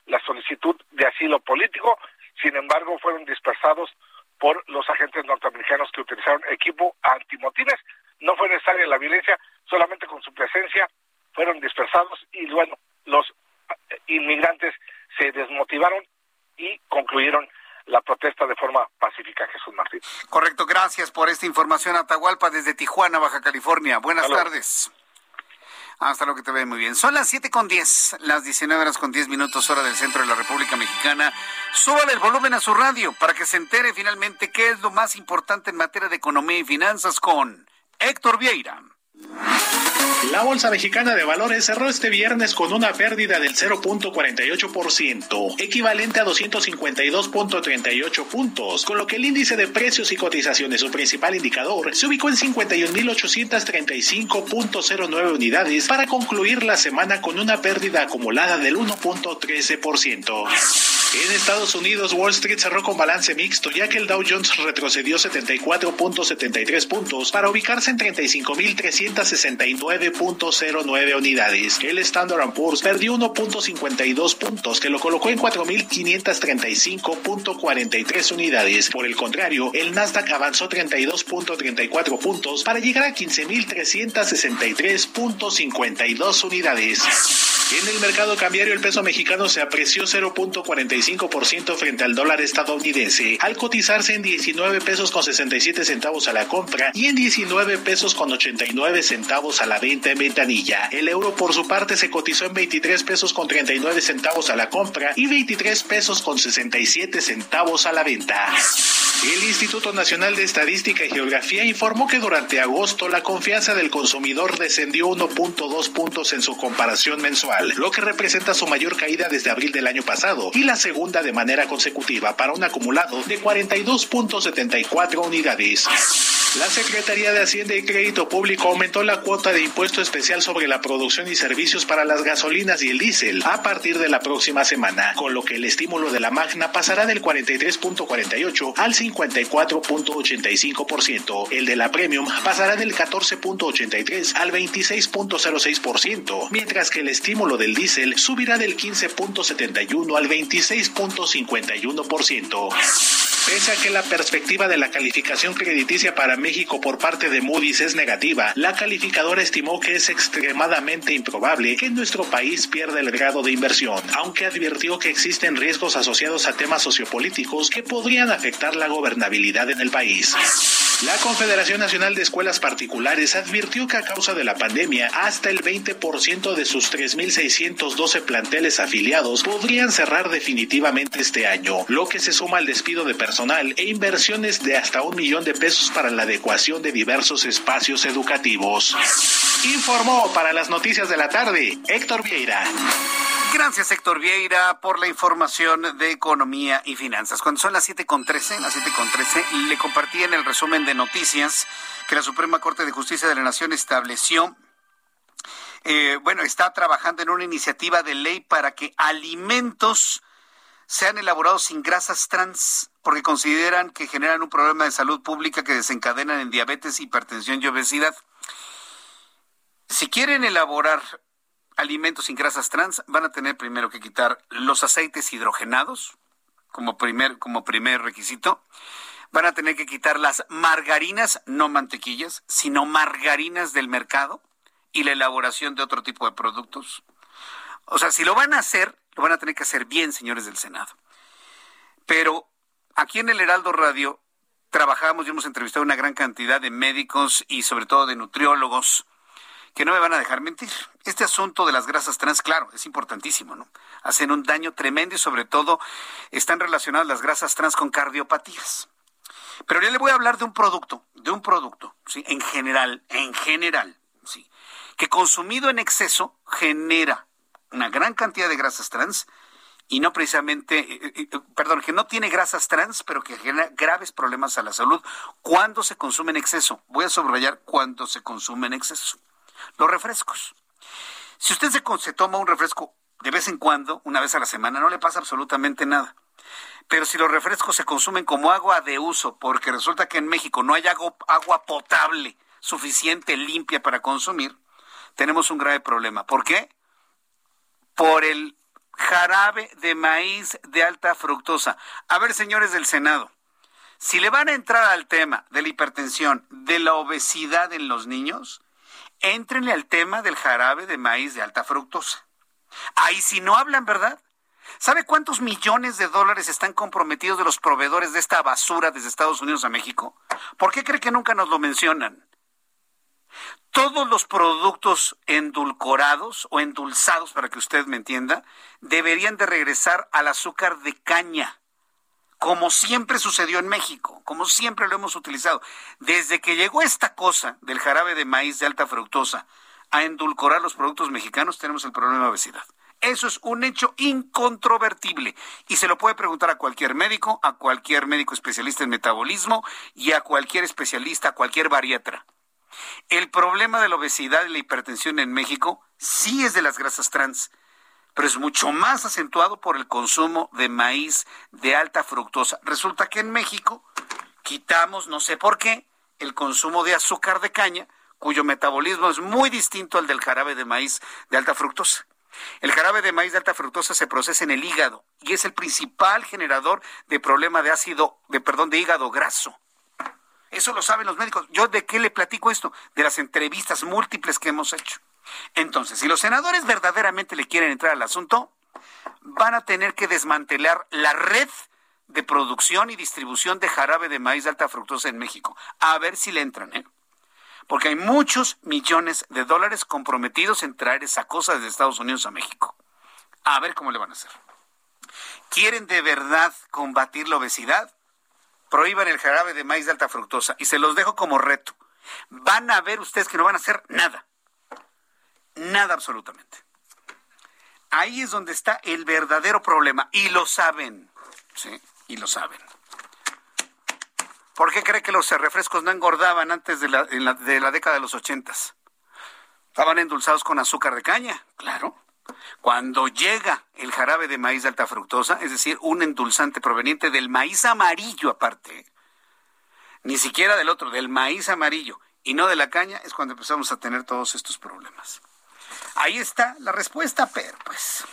la solicitud de asilo político. Sin embargo, fueron dispersados por los agentes norteamericanos que utilizaron equipo antimotines. No fue necesaria la violencia, solamente con su presencia fueron dispersados y bueno, los eh, inmigrantes se desmotivaron y concluyeron la protesta de forma pacífica, Jesús Martín. Correcto, gracias Atahualpa, desde Tijuana, Baja California. Buenas tardes. Hasta lo que te ve muy bien. Son las siete con diez, las 19 horas con 10 minutos hora del centro de la República Mexicana. Súbale el volumen a su radio para que se entere finalmente qué es lo más importante en materia de economía y finanzas con Héctor Vieira. La Bolsa Mexicana de Valores cerró este viernes con una pérdida del 0.48%, equivalente a 252.38 puntos, con lo que el índice de precios y cotizaciones, su principal indicador, se ubicó en 51.835.09 unidades para concluir la semana con una pérdida acumulada del 1.13%. En Estados Unidos, Wall Street cerró con balance mixto, ya que el Dow Jones retrocedió 74.73 puntos para ubicarse en 35.369.09 unidades. El Standard Poor's perdió 1.52 puntos, que lo colocó en 4.535.43 unidades. Por el contrario, el Nasdaq avanzó 32.34 puntos para llegar a 15.363.52 unidades. En el mercado cambiario, el peso mexicano se apreció 0.45% frente al dólar estadounidense, al cotizarse en 19 pesos con 67 centavos a la compra y en 19 pesos con 89 centavos a la venta en ventanilla. El euro, por su parte, se cotizó en 23 pesos con 39 centavos a la compra y 23 pesos con 67 centavos a la venta. El Instituto Nacional de Estadística y Geografía informó que durante agosto la confianza del consumidor descendió 1.2 puntos en su comparación mensual, lo que representa su mayor caída desde abril del año pasado y la segunda de manera consecutiva para un acumulado de 42.74 unidades. La Secretaría de Hacienda y Crédito Público aumentó la cuota de impuesto especial sobre la producción y servicios para las gasolinas y el diésel a partir de la próxima semana, con lo que el estímulo de la magna pasará del 43.48 al 54.85%. El de la premium pasará del 14.83 al 26.06%, mientras que el estímulo del diésel subirá del 15.71 al 26.51%. Pese a que la perspectiva de la calificación crediticia para México por parte de Moody's es negativa, la calificadora estimó que es extremadamente improbable que nuestro país pierda el grado de inversión, aunque advirtió que existen riesgos asociados a temas sociopolíticos que podrían afectar la gobernabilidad en el país. La Confederación Nacional de Escuelas Particulares advirtió que a causa de la pandemia, hasta el 20% de sus 3.612 planteles afiliados podrían cerrar definitivamente este año, lo que se suma al despido de personal e inversiones de hasta un millón de pesos para la adecuación de diversos espacios educativos. Informó para las noticias de la tarde Héctor Vieira. Gracias, Héctor Vieira, por la información de economía y finanzas. Cuando son las 7.13, las 7.13, le compartí en el resumen de noticias que la Suprema Corte de Justicia de la Nación estableció eh, bueno, está trabajando en una iniciativa de ley para que alimentos sean elaborados sin grasas trans, porque consideran que generan un problema de salud pública que desencadenan en diabetes, hipertensión y obesidad. Si quieren elaborar alimentos sin grasas trans, van a tener primero que quitar los aceites hidrogenados como primer, como primer requisito. Van a tener que quitar las margarinas, no mantequillas, sino margarinas del mercado y la elaboración de otro tipo de productos. O sea, si lo van a hacer, lo van a tener que hacer bien, señores del Senado. Pero aquí en el Heraldo Radio trabajamos y hemos entrevistado una gran cantidad de médicos y sobre todo de nutriólogos que no me van a dejar mentir. Este asunto de las grasas trans, claro, es importantísimo, ¿no? Hacen un daño tremendo y sobre todo están relacionadas las grasas trans con cardiopatías. Pero yo le voy a hablar de un producto, de un producto, ¿sí? En general, en general, ¿sí? Que consumido en exceso genera una gran cantidad de grasas trans y no precisamente, eh, eh, eh, perdón, que no tiene grasas trans, pero que genera graves problemas a la salud cuando se consume en exceso. Voy a subrayar cuando se consume en exceso. Los refrescos. Si usted se, toma un refresco de vez en cuando, una vez a la semana, no le pasa absolutamente nada. Pero si los refrescos se consumen como agua de uso, porque resulta que en México no hay agua potable suficiente, limpia para consumir, tenemos un grave problema. ¿Por qué? Por el jarabe de maíz de alta fructosa. A ver, señores del Senado, si le van a entrar al tema de la hipertensión, de la obesidad en los niños, éntrenle al tema del jarabe de maíz de alta fructosa. Ahí si no hablan, ¿verdad? ¿Sabe cuántos millones de dólares están comprometidos de los proveedores de esta basura desde Estados Unidos a México? ¿Por qué cree que nunca nos lo mencionan? Todos los productos endulcorados o endulzados, para que usted me entienda, deberían de regresar al azúcar de caña como siempre sucedió en México, como siempre lo hemos utilizado. Desde que llegó esta cosa del jarabe de maíz de alta fructosa a endulcorar los productos mexicanos, tenemos el problema de obesidad. Eso es un hecho incontrovertible y se lo puede preguntar a cualquier médico, a cualquier médico especialista en metabolismo y a cualquier especialista, a cualquier bariatra. El problema de la obesidad y la hipertensión en México sí es de las grasas trans pero es mucho más acentuado por el consumo de maíz de alta fructosa. Resulta que en México quitamos, no sé por qué, el consumo de azúcar de caña, cuyo metabolismo es muy distinto al del jarabe de maíz de alta fructosa. El jarabe de maíz de alta fructosa se procesa en el hígado y es el principal generador de problema de ácido, de perdón, de hígado graso. Eso lo saben los médicos. ¿Yo de qué le platico esto? De las entrevistas múltiples que hemos hecho. Entonces, si los senadores verdaderamente le quieren entrar al asunto, van a tener que desmantelar la red de producción y distribución de jarabe de maíz de alta fructosa en México. A ver si le entran, ¿eh? Porque hay muchos millones de dólares comprometidos en traer esa cosa desde Estados Unidos a México. A ver cómo le van a hacer. ¿Quieren de verdad combatir la obesidad? prohíban el jarabe de maíz de alta fructosa. Y se los dejo como reto. Van a ver ustedes que no van a hacer nada. Nada absolutamente. Ahí es donde está el verdadero problema. Y lo saben. Sí, y lo saben. ¿Por qué cree que los refrescos no engordaban antes de la, de la década de los ochentas? Estaban endulzados con azúcar de caña, claro. Cuando llega el jarabe de maíz de alta fructosa, es decir, un endulzante proveniente del maíz amarillo aparte, ni siquiera del otro, del maíz amarillo y no de la caña, es cuando empezamos a tener todos estos problemas. Ahí está la respuesta, pero pues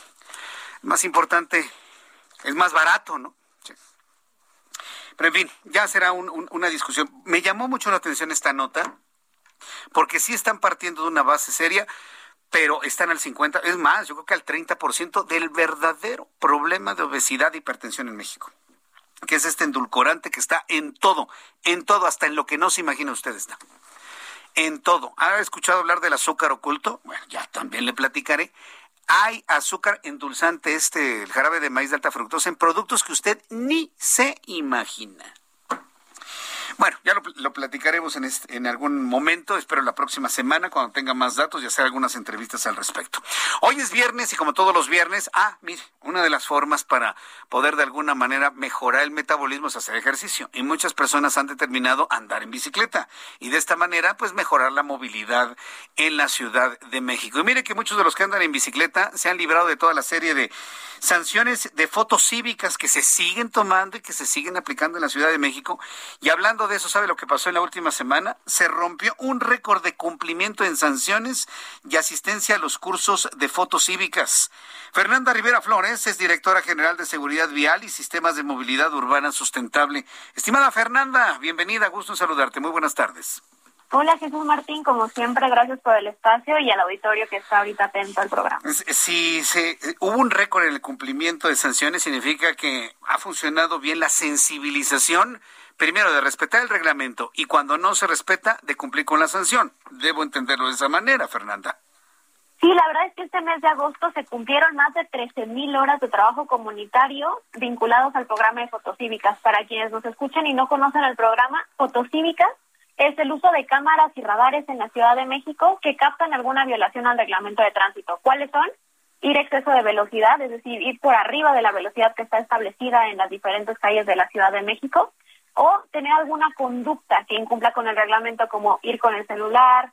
más importante, es más barato, ¿no? Pero en fin, ya será una discusión. Me llamó mucho la atención esta nota, porque sí están partiendo de una base seria pero están al 50, es más, yo creo que al 30% del verdadero problema de obesidad e hipertensión en México, que es este endulcorante que está en todo, en todo, hasta en lo que no se imagina usted está. En todo. ¿Ha escuchado hablar del azúcar oculto? Bueno, ya también le platicaré. Hay azúcar endulzante, este, el jarabe de maíz de alta fructosa, en productos que usted ni se imagina. Bueno, ya lo, platicaremos en, en algún momento, espero la próxima semana, cuando tenga más datos y hacer algunas entrevistas al respecto. Hoy es viernes y como todos los viernes, ah, mire, una de las formas para poder de alguna manera mejorar el metabolismo es hacer ejercicio. Y muchas personas han determinado andar en bicicleta y de esta manera, pues mejorar la movilidad en la Ciudad de México. Y mire que muchos de los que andan en bicicleta se han librado de toda la serie de sanciones de fotos cívicas que se siguen tomando y que se siguen aplicando en la Ciudad de México. Y hablando de eso, ¿sabe lo que pasó en la última semana? Se rompió un récord de cumplimiento en sanciones y asistencia a los cursos de fotos cívicas. Fernanda Rivera Flores es directora general de Seguridad Vial y Sistemas de Movilidad Urbana Sustentable. Estimada Fernanda, bienvenida, gusto en saludarte. Muy buenas tardes. Hola Jesús Martín, como siempre, gracias por el espacio y al auditorio que está ahorita atento al programa. Si se, hubo un récord en el cumplimiento de sanciones, significa que ha funcionado bien la sensibilización, primero de respetar el reglamento y cuando no se respeta, de cumplir con la sanción. Debo entenderlo de esa manera, Fernanda. Sí, la verdad es que este mes de agosto se cumplieron más de 13.000 horas de trabajo comunitario vinculados al programa de fotocívicas. Para quienes nos escuchan y no conocen el programa, fotocívicas es el uso de cámaras y radares en la Ciudad de México que captan alguna violación al reglamento de tránsito. ¿Cuáles son? Ir exceso de velocidad, es decir, ir por arriba de la velocidad que está establecida en las diferentes calles de la Ciudad de México, o tener alguna conducta que incumpla con el reglamento como ir con el celular,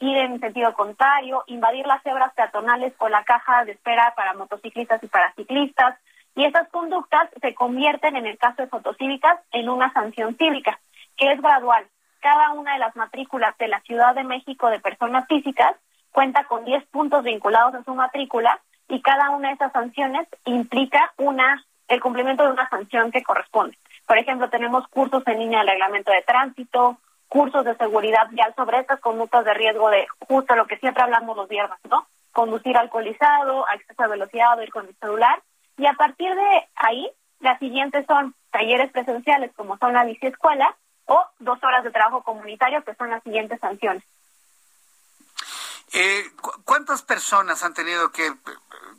ir en sentido contrario, invadir las cebras peatonales o la caja de espera para motociclistas y para ciclistas. Y esas conductas se convierten, en el caso de fotocívicas, en una sanción cívica, que es gradual cada una de las matrículas de la Ciudad de México de personas físicas cuenta con 10 puntos vinculados a su matrícula y cada una de esas sanciones implica una el cumplimiento de una sanción que corresponde. Por ejemplo, tenemos cursos en línea de reglamento de tránsito, cursos de seguridad vial sobre estas conductas de riesgo de justo lo que siempre hablamos los viernes, ¿no? Conducir alcoholizado, a exceso de velocidad, ir con el celular. Y a partir de ahí, las siguientes son talleres presenciales como son la biciescuela o dos horas de trabajo comunitario, que son las siguientes sanciones. Eh, ¿Cuántas personas han tenido que eh,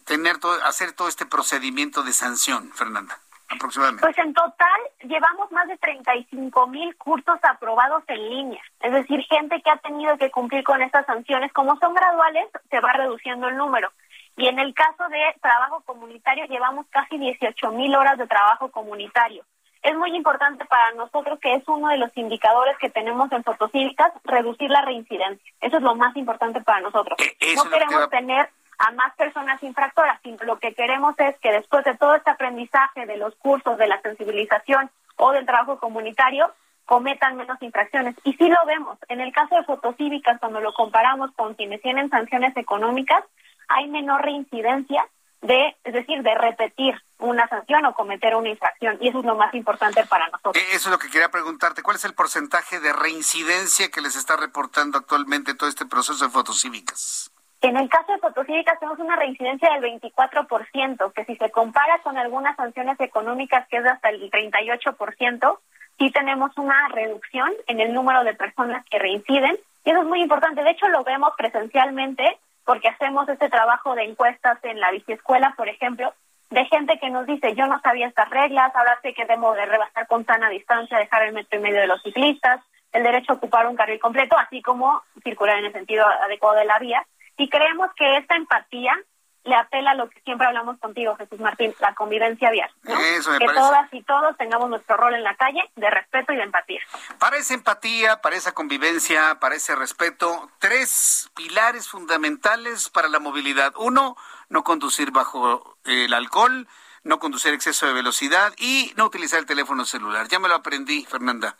tener todo, hacer todo este procedimiento de sanción, Fernanda? Aproximadamente. Pues en total llevamos más de 35 mil cursos aprobados en línea. Es decir, gente que ha tenido que cumplir con estas sanciones. Como son graduales, se va reduciendo el número. Y en el caso de trabajo comunitario, llevamos casi 18 mil horas de trabajo comunitario es muy importante para nosotros, que es uno de los indicadores que tenemos en fotocívicas, reducir la reincidencia. Eso es lo más importante para nosotros. Eh, no queremos tener a más personas infractoras, lo que queremos es que después de todo este aprendizaje de los cursos, de la sensibilización o del trabajo comunitario, cometan menos infracciones. Y sí lo vemos. En el caso de fotocívicas, cuando lo comparamos con quienes tienen sanciones económicas, hay menor reincidencia de, es decir, de repetir una sanción o cometer una infracción. Y eso es lo más importante para nosotros. Eh, eso es lo que quería preguntarte. ¿Cuál es el porcentaje de reincidencia que les está reportando actualmente todo este proceso de fotocívicas? En el caso de fotocívicas tenemos una reincidencia del 24%, que si se compara con algunas sanciones económicas que es de hasta el 38%, sí tenemos una reducción en el número de personas que reinciden. Y eso es muy importante. De hecho, lo vemos presencialmente porque hacemos este trabajo de encuestas en la biciescuela, por ejemplo, de gente que nos dice, yo no sabía estas reglas, ahora sé que debo de rebasar con sana distancia, dejar el metro y medio de los ciclistas, el derecho a ocupar un carril completo, así como circular en el sentido adecuado de la vía. Y creemos que esta empatía le apela a lo que siempre hablamos contigo, Jesús Martín, la convivencia vial. que todas y todos tengamos nuestro rol en la calle de respeto y de empatía. Para esa empatía, para esa convivencia, para ese respeto, tres pilares fundamentales para la movilidad. Uno, no conducir bajo el alcohol, no conducir exceso de velocidad y no utilizar el teléfono celular. Ya me lo aprendí, Fernanda.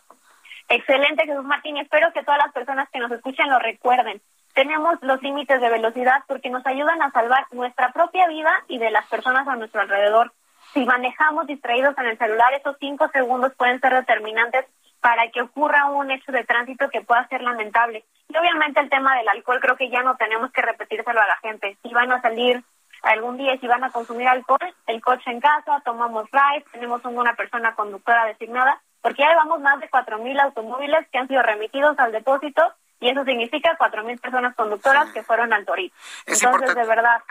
Excelente, Jesús Martín. Espero que todas las personas que nos escuchen lo recuerden tenemos los límites de velocidad porque nos ayudan a salvar nuestra propia vida y de las personas a nuestro alrededor. Si manejamos distraídos en el celular, esos cinco segundos pueden ser determinantes para que ocurra un hecho de tránsito que pueda ser lamentable. Y obviamente el tema del alcohol creo que ya no tenemos que repetírselo a la gente. Si van a salir algún día, si van a consumir alcohol, el coche en casa, tomamos ride, tenemos una persona conductora designada, porque ya llevamos más de 4.000 automóviles que han sido remitidos al depósito y eso significa cuatro mil personas conductoras que fueron al Torito. Entonces, de verdad.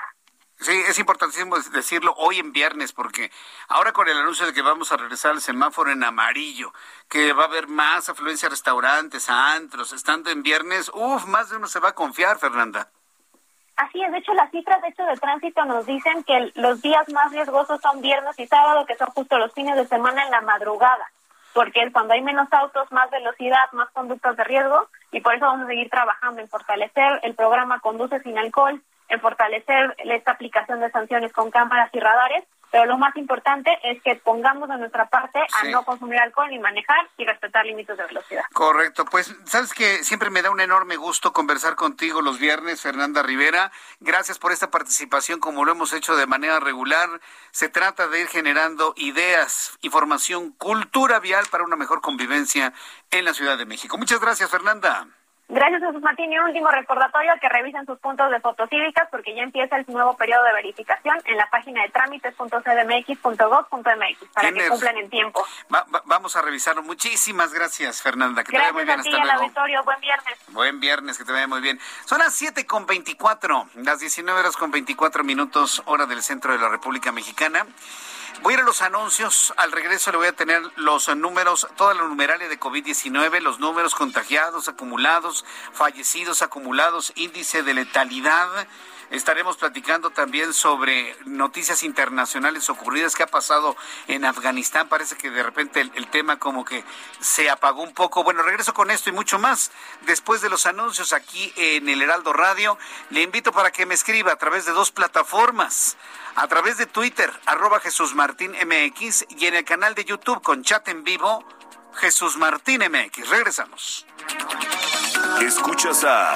Sí, es importantísimo decirlo hoy en viernes, porque ahora con el anuncio de que vamos a regresar al semáforo en amarillo, que va a haber más afluencia a restaurantes, a antros, estando en viernes, uff, más de uno se va a confiar, Fernanda. Así es, de hecho las cifras de hecho de tránsito nos dicen que los días más riesgosos son viernes y sábado, que son justo los fines de semana en la madrugada porque cuando hay menos autos, más velocidad, más conductas de riesgo, y por eso vamos a seguir trabajando en fortalecer el programa Conduce sin alcohol, en fortalecer esta aplicación de sanciones con cámaras y radares, pero lo más importante es que pongamos de nuestra parte a no consumir alcohol ni manejar y respetar límites de velocidad. Correcto, pues sabes que siempre me da un enorme gusto conversar contigo los viernes, Fernanda Rivera. Gracias por esta participación como lo hemos hecho de manera regular. Se trata de ir generando ideas, información, cultura vial para una mejor convivencia en la Ciudad de México. Muchas gracias, Fernanda. Gracias, Jesús Martín. Y un último recordatorio que revisen sus puntos de fotocívicas porque ya empieza el nuevo periodo de verificación en la página de trámites.cdmx.gov.mx para que cumplan en tiempo. vamos a revisarlo. Muchísimas gracias, Fernanda. Que gracias te vaya muy bien. A ti, Hasta auditorio. Buen viernes. Buen viernes, que te vaya muy bien. Son las 7 con 24, las 19 horas con 24 minutos, hora del centro de la República Mexicana. Voy a ir a los anuncios. Al regreso le voy a tener los números, toda la numeralia de COVID-19, los números contagiados, acumulados, fallecidos, acumulados, índice de letalidad. Estaremos platicando también sobre noticias internacionales ocurridas que ha pasado en Afganistán. Parece que de repente el, tema como que se apagó un poco. Bueno, regreso con esto y mucho más después de los anuncios aquí en el Heraldo Radio. Le invito para que me escriba a través de dos plataformas a través de Twitter, arroba Jesús Martín y en el canal de YouTube con chat en vivo, Jesús Martín MX. Regresamos. Escuchas a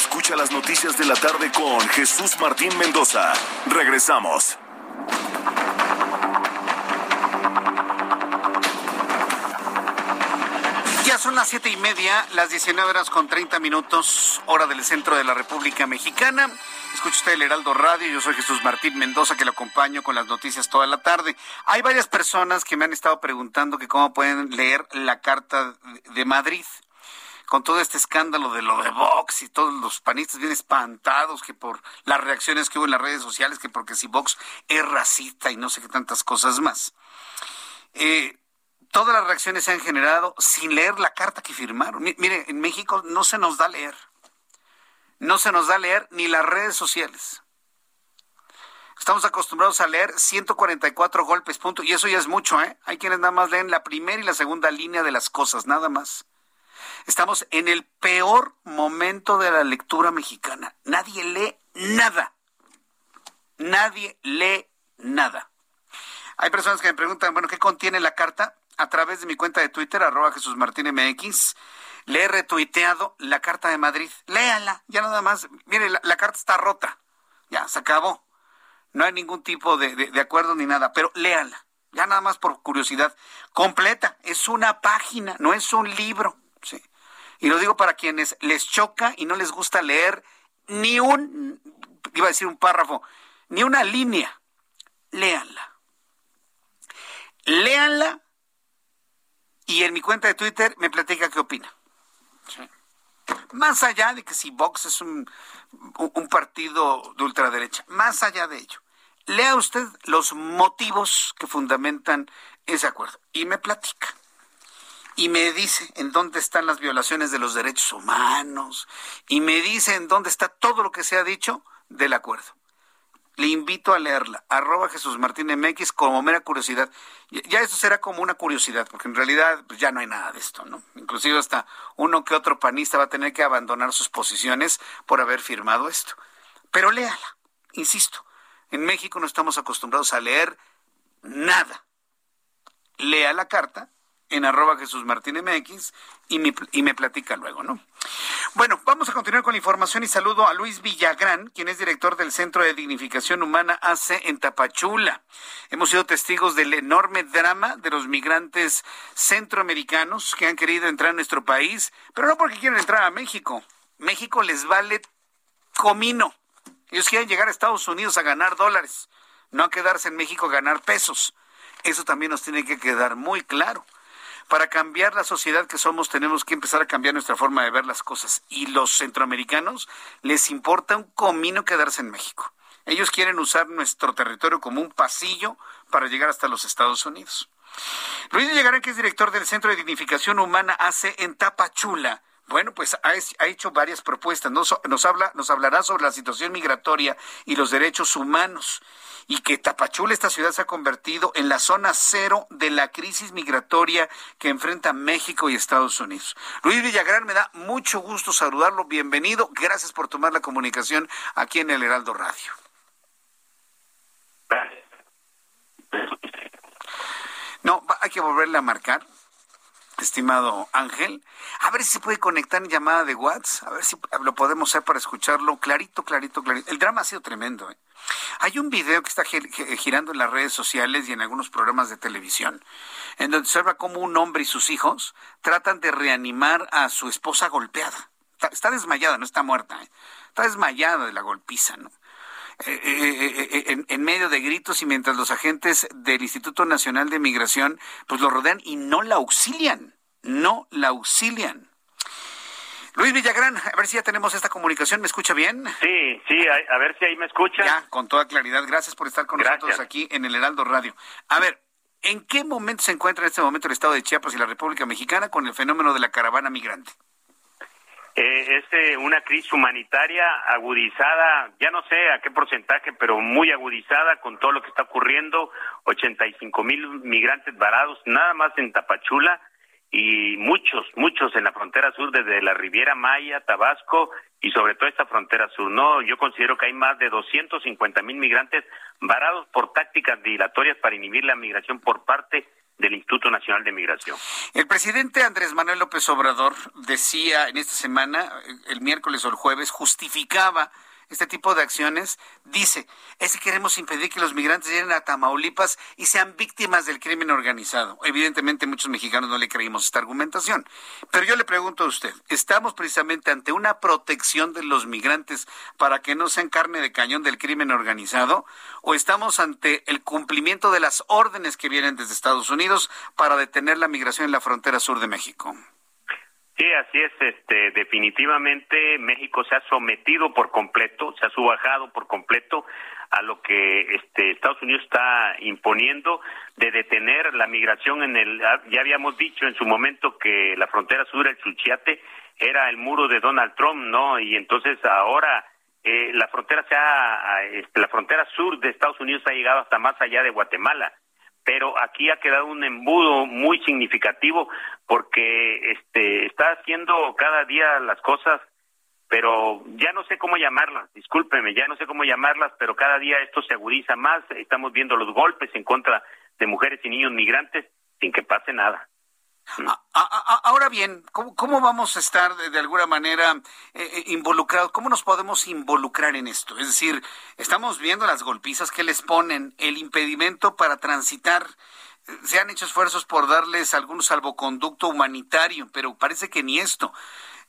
Escucha las noticias de la tarde con Jesús Martín Mendoza. Regresamos. Ya son las siete y media, las 19 horas con 30 minutos, hora del centro de la República Mexicana. Escucha usted el Heraldo Radio, yo soy Jesús Martín Mendoza que lo acompaño con las noticias toda la tarde. Hay varias personas que me han estado preguntando que cómo pueden leer la Carta de Madrid con todo este escándalo de lo de Vox y todos los panistas bien espantados que por las reacciones que hubo en las redes sociales, que porque si Vox es racista y no sé qué tantas cosas más. Eh, todas las reacciones se han generado sin leer la carta que firmaron. Mire, en México no se nos da leer. No se nos da leer ni las redes sociales. Estamos acostumbrados a leer 144 golpes, punto. Y eso ya es mucho, ¿eh? Hay quienes nada más leen la primera y la segunda línea de las cosas, nada más. Estamos en el peor momento de la lectura mexicana. Nadie lee nada. Nadie lee nada. Hay personas que me preguntan, bueno, ¿qué contiene la carta? A través de mi cuenta de Twitter, arroba Jesús Martín MX, le he retuiteado la carta de Madrid. Léala, ya nada más. Mire, la, carta está rota. Ya, se acabó. No hay ningún tipo de, de acuerdo ni nada, pero léala. ya nada más por curiosidad, completa, es una página, no es un libro. ¿sí? Y lo digo para quienes les choca y no les gusta leer ni un, iba a decir un párrafo, ni una línea. Léanla. Léanla y en mi cuenta de Twitter me platica qué opina. Más allá de que si Vox es un, un partido de ultraderecha, más allá de ello, lea usted los motivos que fundamentan ese acuerdo y me platica. Y me dice en dónde están las violaciones de los derechos humanos. Y me dice en dónde está todo lo que se ha dicho del acuerdo. Le invito a leerla, arroba Jesús Martín MX como mera curiosidad. Ya esto será como una curiosidad, porque en realidad pues, ya no hay nada de esto, ¿no? Inclusive hasta uno que otro panista va a tener que abandonar sus posiciones por haber firmado esto. Pero léala, insisto, en México no estamos acostumbrados a leer nada. Lea la carta en arroba Jesús Martín MX y me, y me platica luego, ¿no? Bueno, vamos a continuar con la información y saludo a Luis Villagrán, quien es director del Centro de Dignificación Humana AC en Tapachula. Hemos sido testigos del enorme drama de los migrantes centroamericanos que han querido entrar a nuestro país, pero no porque quieren entrar a México. México les vale comino. Ellos quieren llegar a Estados Unidos a ganar dólares, no a quedarse en México a ganar pesos. Eso también nos tiene que quedar muy claro. Para cambiar la sociedad que somos tenemos que empezar a cambiar nuestra forma de ver las cosas. Y los centroamericanos les importa un comino quedarse en México. Ellos quieren usar nuestro territorio como un pasillo para llegar hasta los Estados Unidos. Luis Llegarán, que es director del Centro de Dignificación Humana AC en Tapachula, bueno, pues ha, hecho varias propuestas. Nos, nos, habla, nos hablará sobre la situación migratoria y los derechos humanos y que Tapachula, esta ciudad, se ha convertido en la zona cero de la crisis migratoria que enfrenta México y Estados Unidos. Luis Villagrán, me da mucho gusto saludarlo. Bienvenido. Gracias por tomar la comunicación aquí en el Heraldo Radio. No, hay que volverle a marcar estimado Ángel. A ver si se puede conectar en llamada de WhatsApp, a ver si lo podemos hacer para escucharlo clarito, clarito, clarito. El drama ha sido tremendo. ¿eh? Hay un video que está girando en las redes sociales y en algunos programas de televisión, en donde se observa cómo un hombre y sus hijos tratan de reanimar a su esposa golpeada. Está, desmayada, no está muerta. ¿eh? Está desmayada de la golpiza, ¿no? Eh, en, en, medio de gritos y mientras los agentes del Instituto Nacional de Migración pues lo rodean y no la auxilian, no la auxilian. Luis Villagrán, a ver si ya tenemos esta comunicación. ¿Me escucha bien? Sí, sí, a, ver si ahí me escucha. Ya, con toda claridad. Gracias por estar con nosotros aquí en el Heraldo Radio. A ver, ¿en qué momento se encuentra en este momento el Estado de Chiapas y la República Mexicana con el fenómeno de la caravana migrante? Eh, es eh, una crisis humanitaria agudizada, ya no sé a qué porcentaje, pero muy agudizada con todo lo que está ocurriendo, 85 mil migrantes varados, nada más en Tapachula, y muchos, muchos en la frontera sur, desde la Riviera Maya, Tabasco y sobre todo esta frontera sur. No, yo considero que hay más de 250 mil migrantes varados por tácticas dilatorias para inhibir la migración por parte del Instituto Nacional de Migración. El presidente Andrés Manuel López Obrador decía en esta semana, el miércoles o el jueves, justificaba este tipo de acciones, dice, es que queremos impedir que los migrantes lleguen a Tamaulipas y sean víctimas del crimen organizado. Evidentemente muchos mexicanos no le creímos esta argumentación. Pero yo le pregunto a usted, ¿estamos precisamente ante una protección de los migrantes para que no sean carne de cañón del crimen organizado? ¿O estamos ante el cumplimiento de las órdenes que vienen desde Estados Unidos para detener la migración en la frontera sur de México? Sí, así es. Este, definitivamente México se ha sometido por completo, se ha subajado por completo a lo que este, Estados Unidos está imponiendo de detener la migración en el. Ah, ya habíamos dicho en su momento que la frontera sur, el Chuchiate, era el muro de Donald Trump, ¿no? Y entonces ahora eh, la frontera se ha, este, la frontera sur de Estados Unidos ha llegado hasta más allá de Guatemala pero aquí ha quedado un embudo muy significativo porque este está haciendo cada día las cosas pero ya no sé cómo llamarlas, discúlpeme, ya no sé cómo llamarlas, pero cada día esto se agudiza más, estamos viendo los golpes en contra de mujeres y niños migrantes sin que pase nada. Ahora bien, ¿cómo, vamos a estar de, alguna manera eh, eh, involucrados? ¿Cómo nos podemos involucrar en esto? Es decir, estamos viendo las golpizas que les ponen, el impedimento para transitar. Se han hecho esfuerzos por darles algún salvoconducto humanitario, pero parece que ni esto.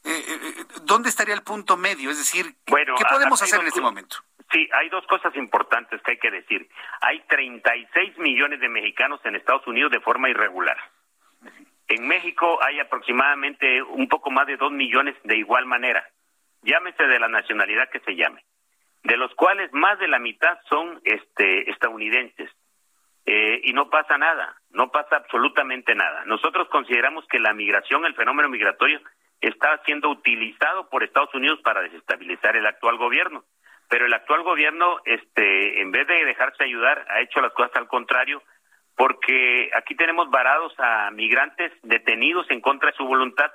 Eh, ¿Dónde estaría el punto medio? Es decir, ¿qué podemos hacer en este momento? Sí, hay dos cosas importantes que hay que decir. Hay 36 millones de mexicanos en Estados Unidos de forma irregular. En México hay aproximadamente un poco más de dos millones de igual manera. Llámese de la nacionalidad que se llame. De los cuales más de la mitad son este, estadounidenses. Eh, y no pasa nada, no pasa absolutamente nada. Nosotros consideramos que la migración, el fenómeno migratorio, está siendo utilizado por Estados Unidos para desestabilizar el actual gobierno. Pero el actual gobierno, este, en vez de dejarse ayudar, ha hecho las cosas al contrario, porque aquí tenemos varados a migrantes detenidos en contra de su voluntad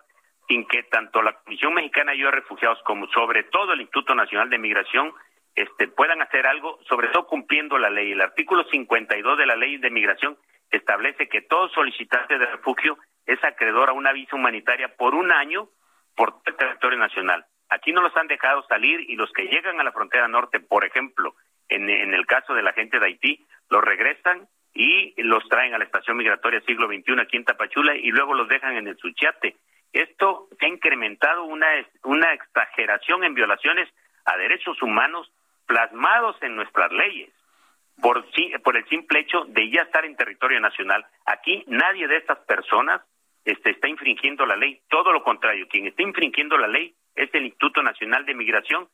sin que tanto la Comisión Mexicana de Ayuda a Refugiados como sobre todo el Instituto Nacional de Migración este, puedan hacer algo, sobre todo cumpliendo la ley. El artículo 52 de la Ley de Migración establece que todo solicitante de refugio es acreedor a una visa humanitaria por un año por todo el territorio nacional. Aquí no los han dejado salir y los que llegan a la frontera norte, por ejemplo, en, en el caso de la gente de Haití, los regresan y los traen a la estación migratoria siglo XXI aquí en Tapachula y luego los dejan en el Suchiate. Esto ha incrementado una, una exageración en violaciones a derechos humanos plasmados en nuestras leyes por, por el simple hecho de ya estar en territorio nacional. Aquí nadie de estas personas este, está infringiendo la ley, todo lo contrario, quien está infringiendo la ley es el Instituto Nacional de Migración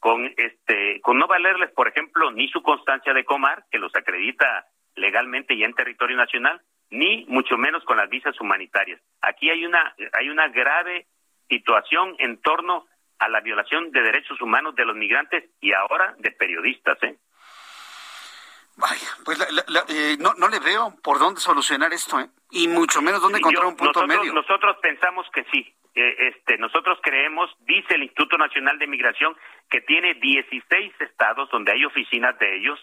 con este con no valerles, por ejemplo, ni su constancia de comar que los acredita legalmente ya en territorio nacional, ni mucho menos con las visas humanitarias. Aquí hay una, hay una grave situación en torno a la violación de derechos humanos de los migrantes y ahora de periodistas. ¿eh? Vaya, pues eh, no, no le veo por dónde solucionar esto, ¿eh? y mucho menos dónde encontrar un punto medio. Nosotros pensamos que sí. Eh, este, nosotros creemos, dice el Instituto Nacional de Migración, que tiene 16 estados donde hay oficinas de ellos,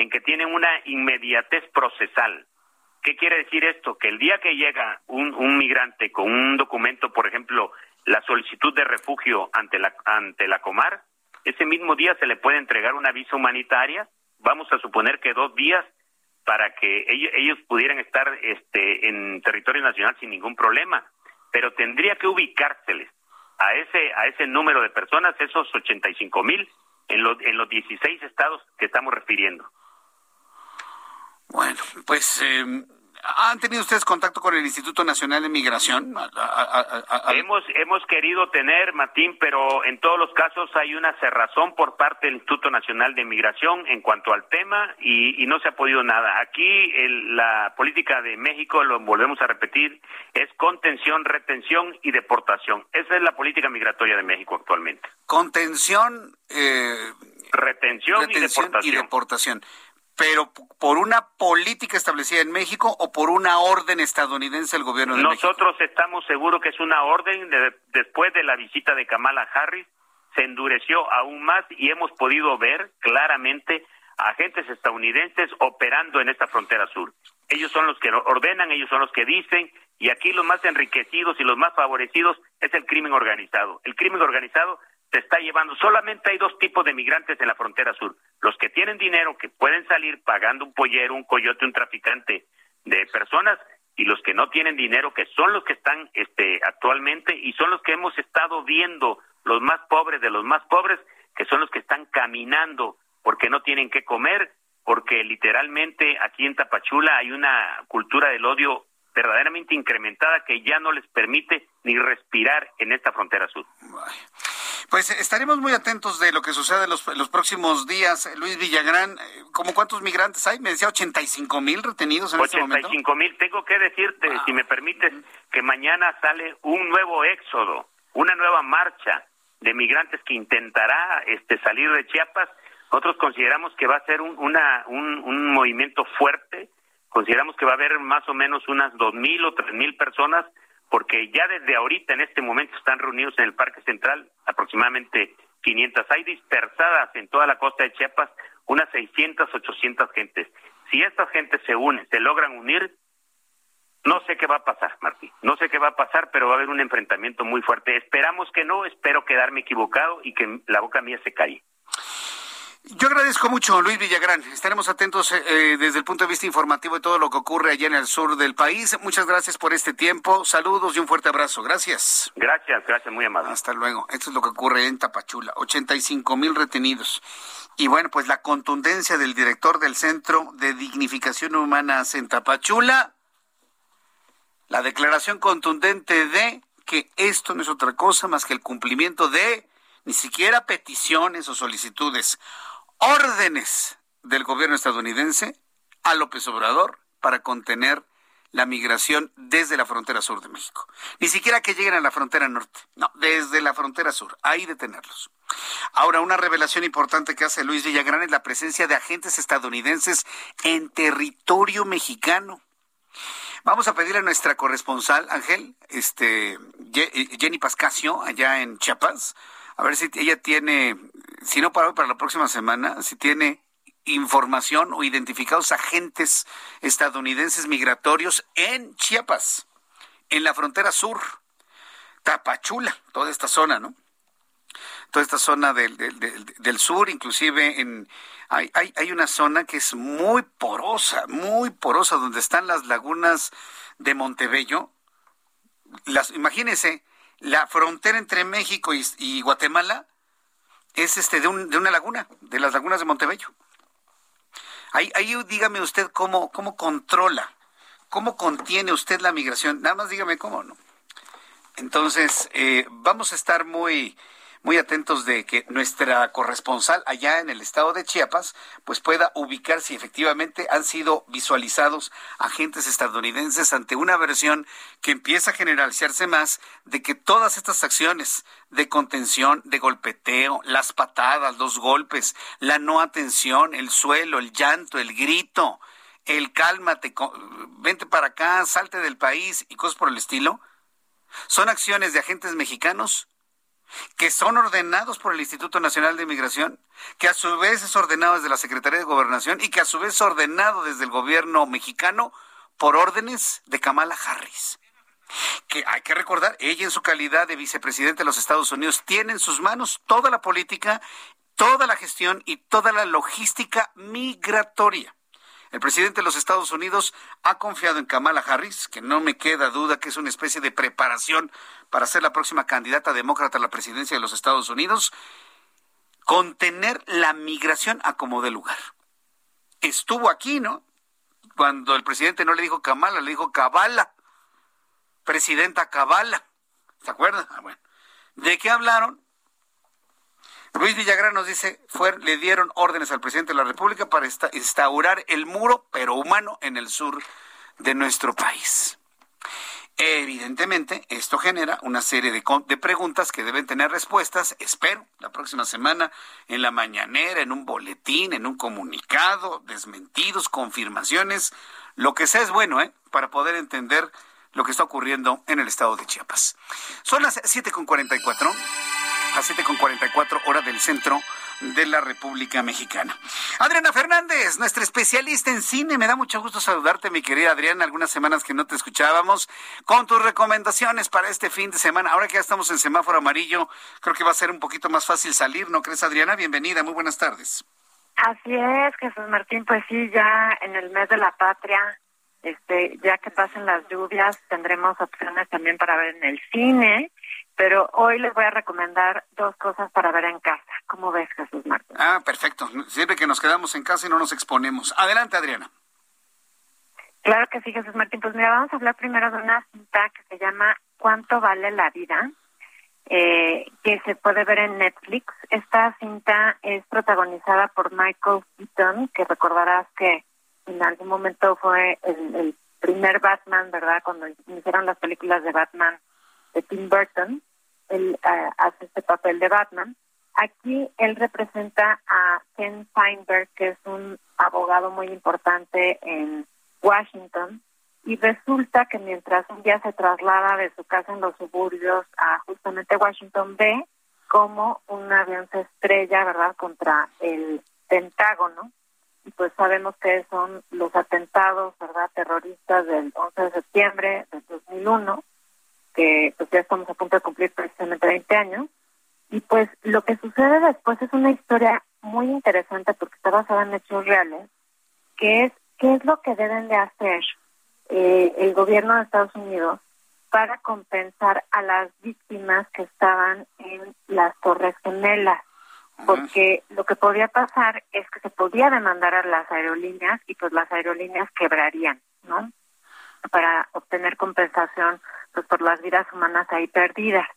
en que tienen una inmediatez procesal. ¿Qué quiere decir esto? Que el día que llega un, migrante con un documento, por ejemplo, la solicitud de refugio ante la, ante la Comar, ese mismo día se le puede entregar una visa humanitaria, vamos a suponer que dos días para que ellos, ellos pudieran estar este, en territorio nacional sin ningún problema, pero tendría que ubicárseles a ese, a ese número de personas, esos 85 mil, en, los en los 16 estados que estamos refiriendo. Bueno, pues eh, ¿han tenido ustedes contacto con el Instituto Nacional de Migración? hemos, hemos querido tener, Martín, pero en todos los casos hay una cerrazón por parte del Instituto Nacional de Migración en cuanto al tema y, no se ha podido nada. Aquí la política de México, lo volvemos a repetir, es contención, retención y deportación. Esa es la política migratoria de México actualmente. Contención, eh, retención, y deportación. Y deportación pero por una política establecida en México o por una orden estadounidense del gobierno de Nosotros México? Nosotros estamos seguros que es una orden después de la visita de Kamala Harris se endureció aún más y hemos podido ver claramente agentes estadounidenses operando en esta frontera sur. Ellos son los que ordenan, ellos son los que dicen, y aquí los más enriquecidos y los más favorecidos es el crimen organizado. El crimen organizado se está llevando. Solamente hay dos tipos de migrantes en la frontera sur. Los que tienen dinero, que pueden salir pagando un pollero, un coyote, un traficante de personas, y los que no tienen dinero, que son los que están este, actualmente y son los que hemos estado viendo, los más pobres de los más pobres, que son los que están caminando porque no tienen que comer, porque literalmente aquí en Tapachula hay una cultura del odio verdaderamente incrementada que ya no les permite ni respirar en esta frontera sur. Pues estaremos muy atentos de lo que sucede en los, los próximos días. Luis Villagrán, eh, ¿cómo cuántos migrantes hay? Me decía 85 mil retenidos en este momento. 85 mil. Tengo que decirte, si me permites, que mañana sale un nuevo éxodo, una nueva marcha de migrantes que intentará este, salir de Chiapas. Nosotros consideramos que va a ser un, una, un, un movimiento fuerte. Consideramos que va a haber más o menos unas dos mil o tres mil personas porque ya desde ahorita, en este momento, están reunidos en el Parque Central aproximadamente 500. Hay dispersadas en toda la costa de Chiapas unas 600, 800 gentes. Si estas gentes se unen, se logran unir, No sé qué va a pasar, Martín. No sé qué va a pasar, pero va a haber un enfrentamiento muy fuerte. Esperamos que no, espero quedarme equivocado y que la boca mía se calle. Yo agradezco mucho, Luis Villagrán. Estaremos atentos eh, eh, desde el punto de vista informativo de todo lo que ocurre allá en el sur del país. Muchas gracias por este tiempo. Saludos y un fuerte abrazo. Gracias. Gracias, gracias, muy amable. Hasta luego. Esto es lo que ocurre en Tapachula. 85 mil retenidos. Y bueno, pues la contundencia del director del Centro de Dignificación Humana en Tapachula. La declaración contundente de que esto no es otra cosa más que el cumplimiento de ni siquiera peticiones o solicitudes órdenes del gobierno estadounidense a López Obrador para contener la migración desde la frontera sur de México. Ni siquiera que lleguen a la frontera norte, no, desde la frontera sur, ahí detenerlos. Ahora, una revelación importante que hace Luis Villagrán es la presencia de agentes estadounidenses en territorio mexicano. Vamos a pedirle a nuestra corresponsal, Ángel, este, Jenny Pascasio, allá en Chiapas, a ver si ella tiene, si no para para la próxima semana, si tiene información o identificados agentes estadounidenses migratorios en Chiapas, en la frontera sur, Tapachula, toda esta zona, ¿no? Toda esta zona del, del, sur, inclusive en hay, hay, hay una zona que es muy porosa, muy porosa, donde están las lagunas de Montebello. Las, imagínense, la frontera entre México y, Guatemala es este de, un, de, una laguna, de las lagunas de Montebello. Ahí, ahí dígame usted cómo, cómo controla, cómo contiene usted la migración. Nada más dígame cómo, ¿no? Entonces, eh, vamos a estar muy, muy atentos de que nuestra corresponsal allá en el estado de Chiapas pues pueda ubicar si efectivamente han sido visualizados agentes estadounidenses ante una versión que empieza a generalizarse más de que todas estas acciones de contención, de golpeteo, las patadas, los golpes, la no atención, el suelo, el llanto, el grito, el cálmate, vente para acá, salte del país y cosas por el estilo, son acciones de agentes mexicanos que son ordenados por el Instituto Nacional de Migración, que a su vez es ordenado desde la Secretaría de Gobernación y que a su vez es ordenado desde el gobierno mexicano por órdenes de Kamala Harris. Que hay que recordar, ella en su calidad de vicepresidente de los Estados Unidos tiene en sus manos toda la política, toda la gestión y toda la logística migratoria. El presidente de los Estados Unidos ha confiado en Kamala Harris, que no me queda duda que es una especie de preparación para ser la próxima candidata demócrata a la presidencia de los Estados Unidos, contener la migración a como de lugar. Estuvo aquí, ¿no? Cuando el presidente no le dijo Kamala, le dijo Kabala. Presidenta Kabala. ¿Se acuerdan? Ah, bueno. ¿De qué hablaron? Luis Villagrán nos dice, fue, le dieron órdenes al presidente de la República para instaurar el muro, pero humano, en el sur de nuestro país. Evidentemente, esto genera una serie de, de, preguntas que deben tener respuestas, espero, la próxima semana en la mañanera, en un boletín, en un comunicado, desmentidos, confirmaciones, lo que sea es bueno, ¿eh? Para poder entender lo que está ocurriendo en el estado de Chiapas. Son las 7.44 a 7.44 hora del centro de la República Mexicana. Adriana Fernández, nuestra especialista en cine. Me da mucho gusto saludarte, mi querida Adriana. Algunas semanas que no te escuchábamos. Con tus recomendaciones para este fin de semana. Ahora que ya estamos en semáforo amarillo, creo que va a ser un poquito más fácil salir, ¿no crees, Adriana? Bienvenida, muy buenas tardes. Así es, Jesús Martín. Pues sí, ya en el mes de la patria, este, ya que pasen las lluvias, tendremos opciones también para ver en el cine pero hoy les voy a recomendar dos cosas para ver en casa. ¿Cómo ves, Jesús Martín? Ah, perfecto. Siempre que nos quedamos en casa y no nos exponemos. Adelante, Adriana. Claro que sí, Jesús Martín. Pues mira, vamos a hablar primero de una cinta que se llama ¿Cuánto vale la vida? Eh, que se puede ver en Netflix. Esta cinta es protagonizada por Michael Keaton, que recordarás que en algún momento fue el, el primer Batman, ¿verdad? Cuando hicieron las películas de Batman de Tim Burton, él eh, hace este papel de Batman. Aquí él representa a Ken Feinberg, que es un abogado muy importante en Washington, y resulta que mientras un día se traslada de su casa en los suburbios a justamente Washington, ve como un avión se estrella, ¿verdad?, contra el Pentágono y pues sabemos que son los atentados, ¿verdad?, terroristas del 11 de septiembre del 2001, que pues ya estamos a punto de cumplir precisamente 20 años. Y pues lo que sucede después es una historia muy interesante porque está basada en hechos reales, que es qué es lo que deben de hacer eh, el gobierno de Estados Unidos para compensar a las víctimas que estaban en las Torres Gemelas porque lo que podía pasar es que se podía demandar a las aerolíneas y pues las aerolíneas quebrarían, ¿no? Para obtener compensación pues por las vidas humanas ahí perdidas.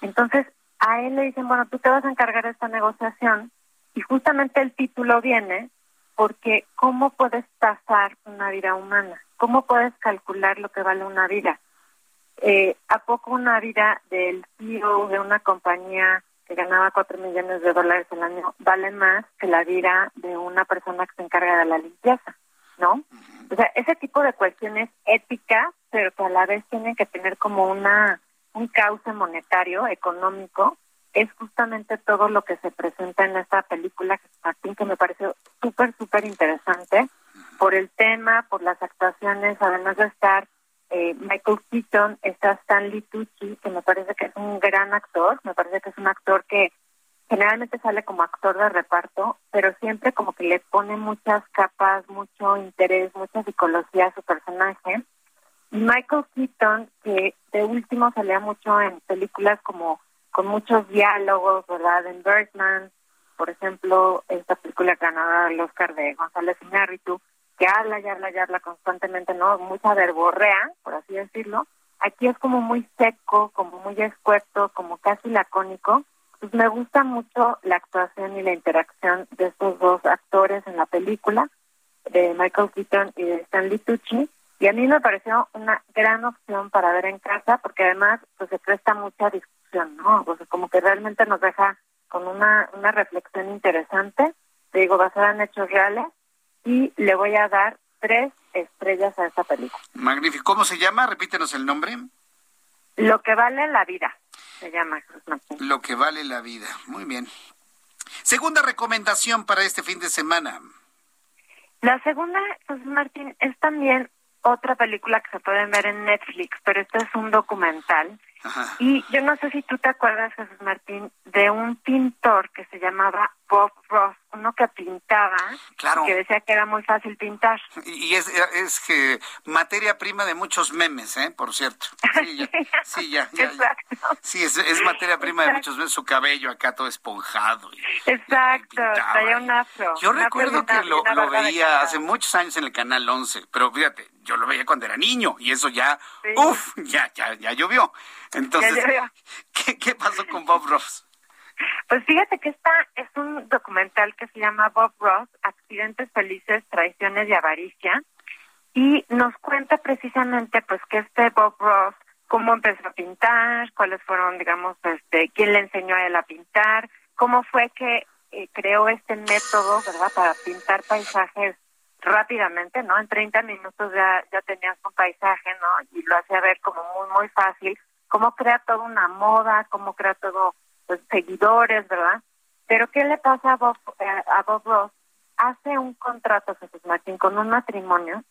Entonces, a él le dicen, bueno, tú te vas a encargar de esta negociación y justamente el título viene porque ¿cómo puedes tasar una vida humana? ¿Cómo puedes calcular lo que vale una vida? Eh, ¿A poco una vida del CEO de una compañía que ganaba cuatro millones de dólares al año vale más que la vida de una persona que se encarga de la limpieza, ¿no? O sea, ese tipo de cuestiones éticas, pero que a la vez tienen que tener como una un cauce monetario, económico, es justamente todo lo que se presenta en esta película, Martín, que me pareció súper, súper interesante por el tema, por las actuaciones, además de estar eh, Michael Keaton, está Stanley Tucci, que me parece que es un gran actor, me parece que es un actor que generalmente sale como actor de reparto, pero siempre como que le pone muchas capas, mucho interés, mucha psicología a su personaje. Y Michael Keaton, que de último salía mucho en películas como con muchos diálogos, ¿verdad? En Birdman, por ejemplo, esta película ganadora del Oscar de González Iñárritu, que habla y habla y habla constantemente, ¿no? Mucha verborrea, por así decirlo. Aquí es como muy seco, como muy escueto, como casi lacónico. Pues me gusta mucho la actuación y la interacción de estos dos actores en la película, de Michael Keaton y de Stanley Tucci. Y a mí me pareció una gran opción para ver en casa, porque además pues se presta mucha discusión, ¿no? O sea, como que realmente nos deja con una, una reflexión interesante, te digo, basada en hechos reales, y le voy a dar tres estrellas a esta película. Magnífico. ¿Cómo se llama? Repítenos el nombre. Lo que vale la vida, se llama. Lo que vale la vida. Muy bien. Segunda recomendación para este fin de semana. La segunda, José Martín, es también otra película que se puede ver en Netflix, pero este es un documental. Y yo no sé si tú te acuerdas, Jesús Martín, de un pintor que se llamaba Bob Ross, uno que pintaba, que decía que era muy fácil pintar. Y es, es que materia prima de muchos memes, ¿eh? Por cierto. Sí, ya, sí, ya, Sí, es, materia prima de muchos memes, su cabello acá todo esponjado. Exacto, traía un afro. Yo recuerdo que lo, veía hace muchos años en el Canal 11, pero fíjate, yo lo veía cuando era niño y eso ya, uff, ya, ya, ya llovió. Entonces, ¿qué, ¿qué pasó con Bob Ross? Pues fíjate que esta es un documental que se llama Bob Ross, Accidentes Felices, Traiciones y Avaricia, y nos cuenta precisamente pues que este Bob Ross, cómo empezó a pintar, cuáles fueron, digamos, este, quién le enseñó a él a pintar, cómo fue que eh, creó este método, ¿verdad?, para pintar paisajes rápidamente, ¿no? En 30 minutos ya, ya tenías un paisaje, ¿no? Y lo hacía ver como muy, muy fácil, cómo crea toda una moda, cómo crea todo pues, seguidores, ¿verdad? Pero ¿qué le pasa a Bob, eh, a Bob Ross? Hace un contrato, Jesús Martín, con un matrimonio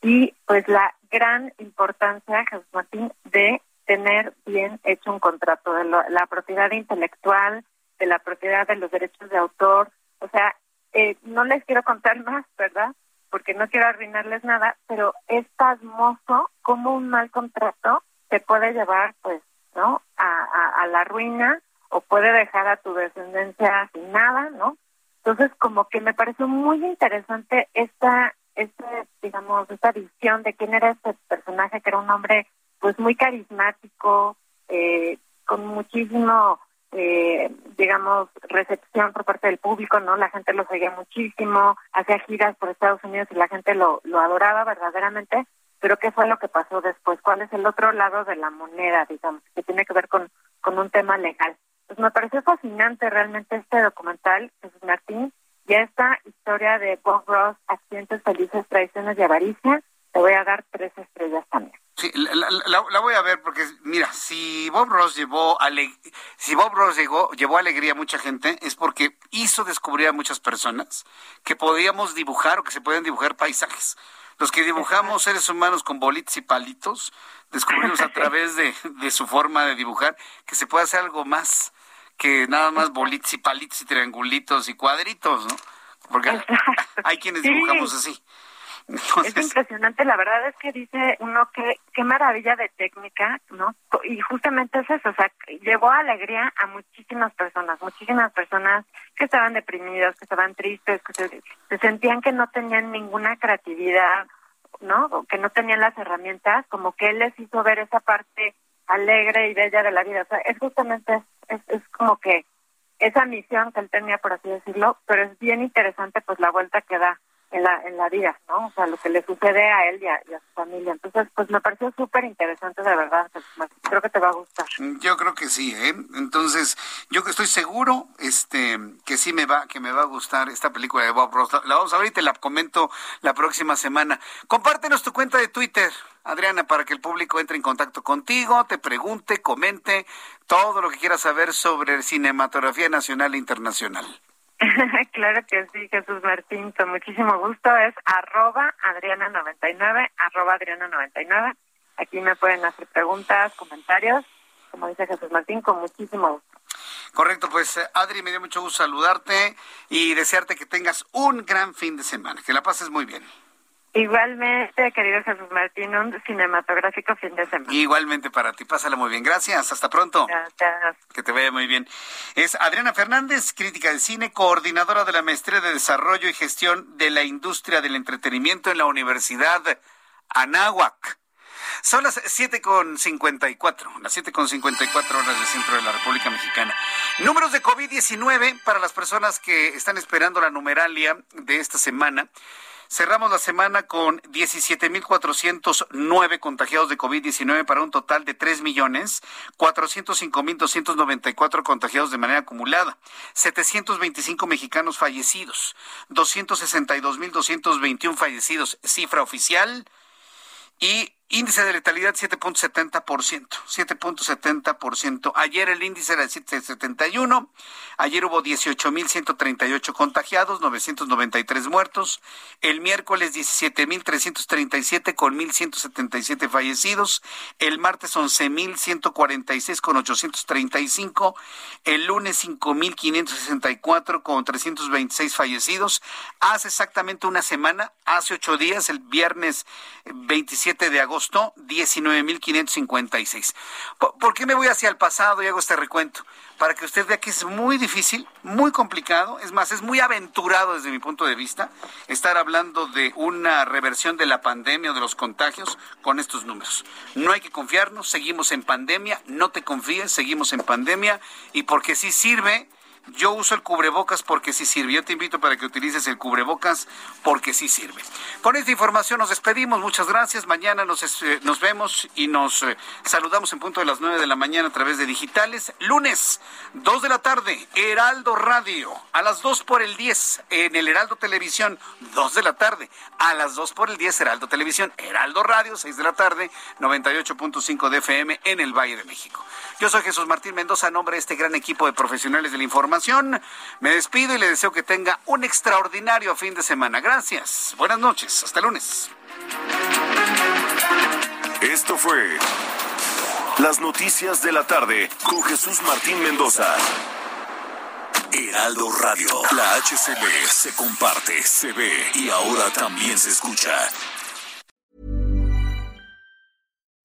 y pues la gran importancia, Jesús Martín, de tener bien hecho un contrato de la propiedad intelectual, de la propiedad de los derechos de autor. O sea, eh, no les quiero contar más, ¿verdad? Porque no quiero arruinarles nada, pero es pasmoso como un mal contrato te puede llevar, pues, ¿no? a la ruina o puede dejar a tu descendencia sin nada, ¿no? Entonces, como que me pareció muy interesante esta, este, digamos, esta visión de quién era este personaje, que era un hombre, pues, muy carismático, eh, con muchísimo, eh, digamos, recepción por parte del público, ¿no? La gente lo seguía muchísimo, hacía giras por Estados Unidos y la gente lo, lo adoraba verdaderamente, pero ¿qué fue lo que pasó después? ¿Cuál es el otro lado de la moneda, digamos, que tiene que ver con, con un tema legal? Pues me pareció fascinante realmente este documental, Jesús Martín, y esta historia de Bob Ross, accidentes felices, traiciones y avaricia, te voy a dar tres estrellas también. Sí, la, voy a ver porque, mira, si Bob Ross llevó, si Bob Ross llegó, llevó alegría a mucha gente, es porque hizo descubrir a muchas personas que podíamos dibujar o que se pueden dibujar paisajes. Los que dibujamos seres humanos con bolitos y palitos, descubrimos a través de, de su forma de dibujar que se puede hacer algo más que nada más bolitos y palitos y triangulitos y cuadritos, ¿no? Porque hay quienes dibujamos así. Es impresionante, la verdad es que dice uno que qué maravilla de técnica, ¿no? Y justamente es eso, o sea, llevó alegría a muchísimas personas, muchísimas personas que estaban deprimidas, que estaban tristes, que se, sentían que no tenían ninguna creatividad, ¿no? O que no tenían las herramientas, como que él les hizo ver esa parte alegre y bella de la vida. O sea, es justamente, es, es como que esa misión que él tenía, por así decirlo, pero es bien interesante pues la vuelta que da en la, en la vida, ¿no? O sea, lo que le sucede a él y a, su familia. Entonces, pues me pareció súper interesante, de verdad. Creo que te va a gustar. Yo creo que sí, ¿eh? Entonces, yo que estoy seguro este, que sí me va, que me va a gustar esta película de Bob Ross. La vamos a ver y te la comento la próxima semana. Compártenos tu cuenta de Twitter. Adriana, para que el público entre en contacto contigo, te pregunte, comente todo lo que quiera saber sobre cinematografía nacional e internacional. claro que sí, Jesús Martín, con muchísimo gusto. Es arroba Adriana99, arroba Adriana99. Aquí me pueden hacer preguntas, comentarios, como dice Jesús Martín, con muchísimo gusto. Correcto, pues eh, Adri, me dio mucho gusto saludarte y desearte que tengas un gran fin de semana, que la pases muy bien. Igualmente, querido Jesús Martín, un cinematográfico fin de semana. Igualmente para ti, pásala muy bien. Gracias, hasta pronto. Gracias. Que te vaya muy bien. Es Adriana Fernández, crítica de cine, coordinadora de la Maestría de Desarrollo y Gestión de la Industria del Entretenimiento en la Universidad Anáhuac. Son las 7.54, las 7.54 horas del centro de la República Mexicana. Números de COVID-19 para las personas que están esperando la numeralia de esta semana. Cerramos la semana con 17.409 contagiados de COVID-19 para un total de 3.405.294 contagiados de manera acumulada, 725 mexicanos fallecidos, 262.221 fallecidos, cifra oficial, y Índice de letalidad 7.70%, 7.70%. Ayer el índice era de 7.71. Ayer hubo 18.138 contagiados, 993 muertos. El miércoles 17.337 con 1.177 fallecidos. El martes 11.146 con 835. El lunes 5.564 con 326 fallecidos. Hace exactamente una semana, hace ocho días, el viernes 27 de agosto costó 19.556. ¿Por, ¿Por qué me voy hacia el pasado y hago este recuento? Para que usted vea que es muy difícil, muy complicado, es más, es muy aventurado desde mi punto de vista estar hablando de una reversión de la pandemia o de los contagios con estos números. No hay que confiarnos, seguimos en pandemia, no te confíes, seguimos en pandemia y porque sí sirve yo uso el cubrebocas porque sí sirve. Yo te invito para que utilices el cubrebocas porque sí sirve. Con esta información nos despedimos. Muchas gracias. Mañana nos, eh, nos vemos y nos eh, saludamos en punto de las 9 de la mañana a través de digitales. Lunes, 2 de la tarde, Heraldo Radio. A las 2 por el 10 en el Heraldo Televisión, 2 de la tarde. A las 2 por el 10, Heraldo Televisión. Heraldo Radio, 6 de la tarde, 98.5 de FM en el Valle de México. Yo soy Jesús Martín Mendoza, a nombre de este gran equipo de profesionales de la información. Me despido y le deseo que tenga un extraordinario fin de semana. Gracias. Buenas noches. Hasta lunes. Esto fue Las Noticias de la Tarde con Jesús Martín Mendoza. Heraldo Radio. La HCL se comparte, se ve y ahora también se escucha.